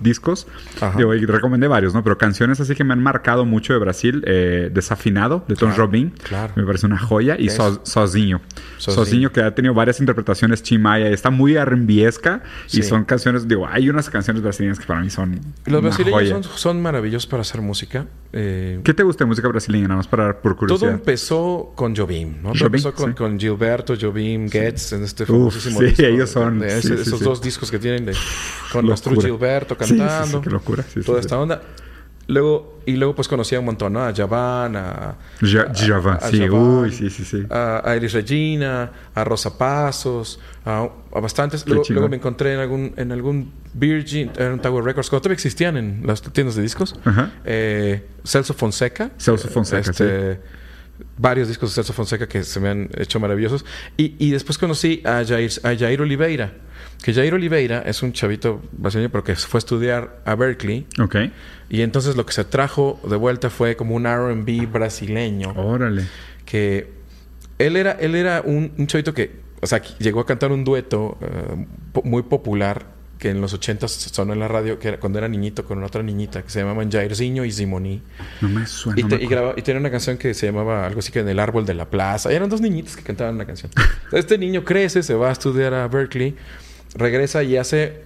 discos. Ajá. Digo, y recomendé varios, ¿no? Pero canciones así que me han marcado mucho de Brasil. Eh, Desafinado, de Tom Claro, Jobim. claro. Me parece una joya. Y. So- Sozinho. Sozinho. Sozinho, que ha tenido varias interpretaciones chimaya. Está muy arrembiesca. Sí. Y son canciones, digo, hay unas canciones brasileñas que para mí son Los brasileños son, son maravillosos para hacer música. Eh, ¿Qué te gusta de música brasileña? Nada más para, por todo curiosidad. empezó con Jobim, ¿no? Todo Jobim, empezó con, sí. con Gilberto, Jobim, Getz, en este Uf, famosísimo sí, disco. ellos son- de sí, esos dos discos que tienen de, con Locura. Gilberto Sí, sí, sí, cantando. qué locura. Toda esta onda. Luego, y luego pues conocí a un montón, ¿no? A Javan, a... Ja- a- Djavan, a sí, uy, sí, sí, sí. A, Elis Regina, a Rosa Pasos, a, bastantes. Luego, luego me encontré en algún, en algún Virgin, en un Tower Records, cuando todavía existían en las tiendas de discos. Ajá. Eh, Celso Fonseca. Celso Fonseca, Este, Varios discos de Celso Fonseca que se me han hecho maravillosos. Y, y después conocí a Jair, a Jair Oliveira. Que Jair Oliveira es un chavito brasileño, pero que fue a estudiar a Berkeley. Ok. Y entonces lo que se trajo de vuelta fue como un RB brasileño. Órale. Que él era, él era un, un chavito que, o sea, que llegó a cantar un dueto eh, muy popular que en los 80 sonó en la radio, que era cuando era niñito con otra niñita que se llamaban Jairzinho y Simoni. No me suena. Y, no te- me y, acuerdo. graba- y tenía una canción que se llamaba algo así que en el árbol de la plaza. Y eran dos niñitos que cantaban una canción. Este niño crece, se va a estudiar a Berkeley, regresa y hace.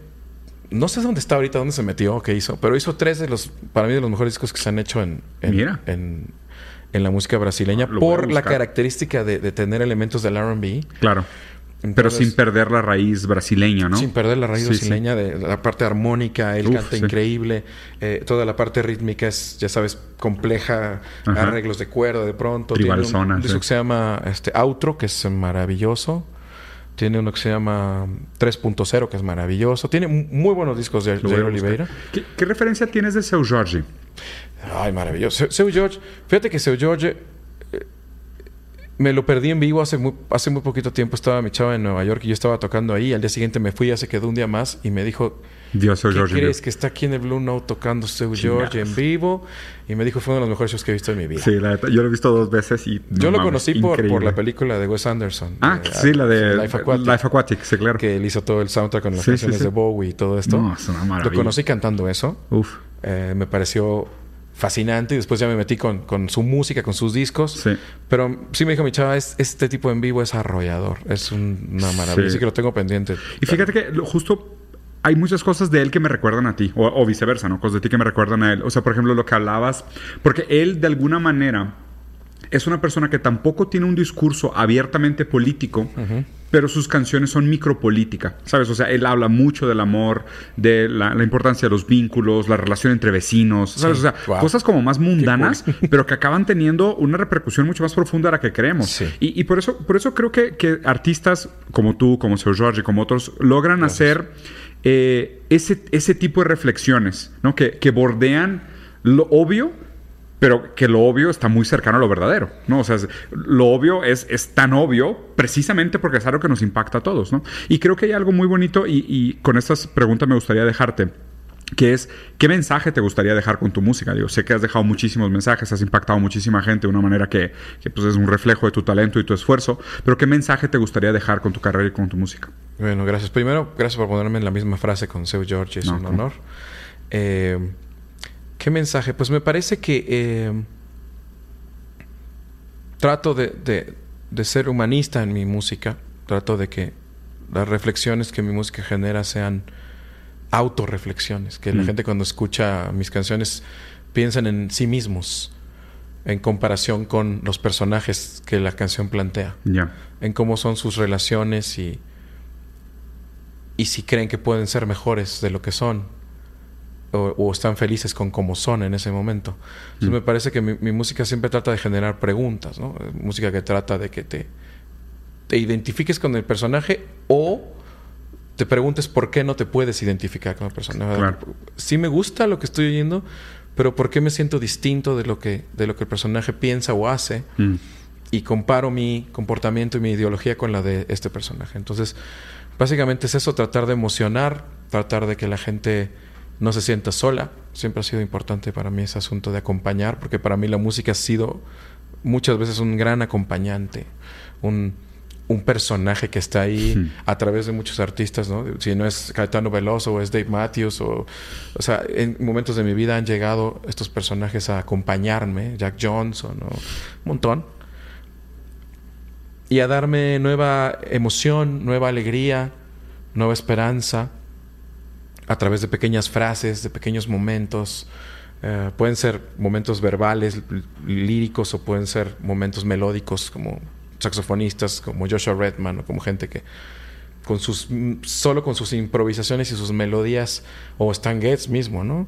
No sé dónde está ahorita, dónde se metió, qué hizo, pero hizo tres de los, para mí, de los mejores discos que se han hecho en, en, Mira. en, en la música brasileña Lo voy a por la característica de, de tener elementos del RB. Claro. Pero sin perder la raíz brasileña, ¿no? Sin perder la raíz Sí, brasileña de la parte armónica, él Uf, canta sí. increíble, eh, toda la parte rítmica es, ya sabes, compleja, Ajá. arreglos de cuerda de pronto. Tiene un, un disco sí. que se llama este, Outro, que es maravilloso. Tiene uno que se llama 3.0, que es maravilloso. Tiene mu- muy buenos discos de Jair. Oliveira. ¿Qué, qué referencia tienes de Seu Jorge? Ay, maravilloso. Seu, George, fíjate que Seu George eh, me lo perdí en vivo hace muy, hace muy poquito tiempo. Estaba mi chava en Nueva York y yo estaba tocando ahí. Al día siguiente me fui, ya se quedó un día más y me dijo, Dios, Seu ¿qué Jorge. crees? Que está aquí en el Blue Note tocando Seu Chingados. George en vivo. Y me dijo, fue uno de los mejores shows que he visto en mi vida. Sí, la yo lo he visto dos veces y. no yo lo mames, conocí por, por la película de Wes Anderson. Ah, de- sí, la de Life Aquatic. Life Aquatic, sí, claro. Que él hizo todo el soundtrack con las Sí, canciones sí. de Bowie y todo esto. No, es una maravilla. Lo conocí cantando eso. Uf, Eh, me pareció fascinante y después ya me metí con, con su música, con sus discos. sí. Pero sí me dijo mi chava, es, este tipo en vivo es arrollador. Es un- una maravilla. Sí. Así que lo tengo pendiente. Y fíjate que justo hay muchas cosas de él que me recuerdan a ti, o, o viceversa, ¿no? Cosas de ti que me recuerdan a él. O sea, por ejemplo, lo que hablabas, porque él de alguna manera es una persona que tampoco tiene un discurso abiertamente político, pero sus canciones son micropolítica, ¿sabes? O sea, él habla mucho del amor, de la, la importancia de los vínculos, la relación entre vecinos, ¿sabes? Sí. O sea, Wow. cosas como más mundanas, pero que acaban teniendo una repercusión mucho más profunda de la que creemos. Sí. Y, y por eso, por eso creo que, que artistas como tú, como Seu Jorge, como otros, logran hacer eh, ese, ese tipo de reflexiones, ¿no? Que, que bordean lo obvio, pero que lo obvio está muy cercano a lo verdadero, ¿no? O sea, es- lo obvio es, es tan obvio precisamente porque es algo que nos impacta a todos, ¿no? Y creo que hay algo muy bonito y, con estas preguntas me gustaría dejarte que es qué mensaje te gustaría dejar con tu música. Digo, sé que has dejado muchísimos mensajes, has impactado muchísima gente de una manera que, que, pues, es un reflejo de tu talento y tu esfuerzo, pero qué mensaje te gustaría dejar con tu carrera y con tu música. Bueno, gracias. Primero, gracias por ponerme en la misma frase con Seu George, es No, un honor. Eh, ¿Qué mensaje? Pues me parece que eh, trato de, de- de ser humanista en mi música. Trato de que las reflexiones que mi música genera sean autorreflexiones. Que la Mm. gente cuando escucha mis canciones piensen en sí mismos en comparación con los personajes que la canción plantea en cómo son sus relaciones y, y si creen que pueden ser mejores de lo que son o, o están felices con cómo son en ese momento. Entonces Mm. me parece que mi, mi música siempre trata de generar preguntas, ¿no? Música que trata de que te, te identifiques con el personaje o te preguntes por qué no te puedes identificar con el personaje. Claro. Sí me gusta lo que estoy oyendo, pero ¿por qué me siento distinto de lo que, de lo que el personaje piensa o hace? Mm. Y comparo mi comportamiento y mi ideología con la de este personaje. Entonces, básicamente es eso, tratar de emocionar, tratar de que la gente no se sienta sola. Siempre ha sido importante para mí ese asunto de acompañar, porque para mí la música ha sido muchas veces un gran acompañante, un, un personaje que está ahí a través de muchos artistas, ¿no? Si no es Caetano Veloso o es Dave Matthews o... O sea, en momentos de mi vida han llegado estos personajes a acompañarme, Jack Johnson o un montón. Y a darme nueva emoción, nueva alegría, nueva esperanza a través de pequeñas frases, de pequeños momentos. Eh, pueden ser momentos verbales, líricos o pueden ser momentos melódicos como saxofonistas como Joshua Redman o como gente que con sus solo con sus improvisaciones y sus melodías o Stan Getz mismo, ¿no?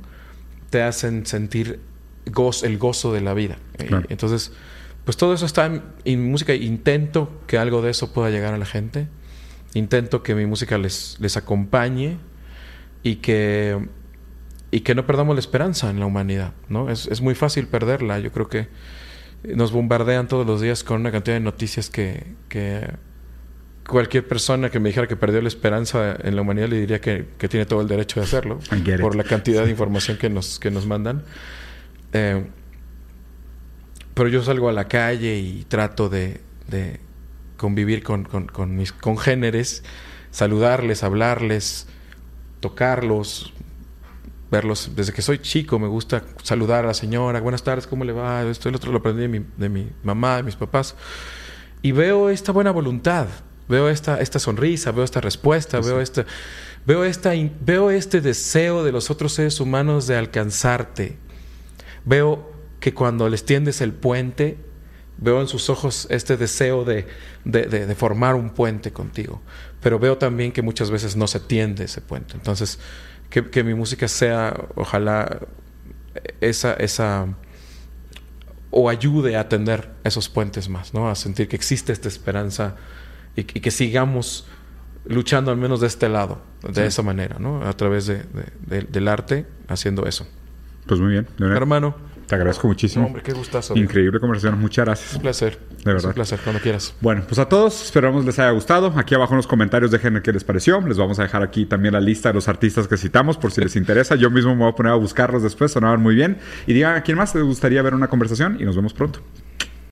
Te hacen sentir el gozo de la vida. Entonces, pues todo eso está en, música. Intento que algo de eso pueda llegar a la gente. Intento que mi música les, les acompañe y que, y que no perdamos la esperanza en la humanidad, ¿no? Es, es muy fácil perderla. Yo creo que nos bombardean todos los días con una cantidad de noticias que, cualquier persona que me dijera que perdió la esperanza en la humanidad le diría que, tiene todo el derecho de hacerlo por la cantidad de información que nos, que nos mandan. Eh, pero yo salgo a la calle y trato de, convivir con, con mis congéneres, saludarles, hablarles, tocarlos, verlos desde que soy chico. Me gusta saludar a la señora, buenas tardes, ¿cómo le va? Esto y el otro lo aprendí de mi, de mi mamá, de mis papás. Y veo esta buena voluntad, veo esta, esta sonrisa, veo esta respuesta, veo, esta, veo, esta, veo este deseo de los otros seres humanos de alcanzarte. Veo que cuando les tiendes el puente, veo en sus ojos este deseo de, de, de, formar un puente contigo. Pero veo también que muchas veces no se tiende ese puente. Entonces, que, mi música sea, ojalá, esa, esa, o ayude a tender esos puentes más, ¿no? A sentir que existe esta esperanza y, que sigamos luchando al menos de este lado, de esa manera, ¿no? A través de, del arte, haciendo eso. Pues muy bien. Hermano. Te agradezco muchísimo. hombre, qué gustazo. Increíble conversación. Muchas gracias. Un placer. De verdad. un placer, cuando quieras. Bueno, pues a todos, esperamos les haya gustado. Aquí abajo en los comentarios dejen qué les pareció. Les vamos a dejar aquí también la lista de los artistas que citamos por si les interesa. Yo mismo me voy a poner a buscarlos después, sonaban muy bien. Y digan a quién más les gustaría ver una conversación y nos vemos pronto.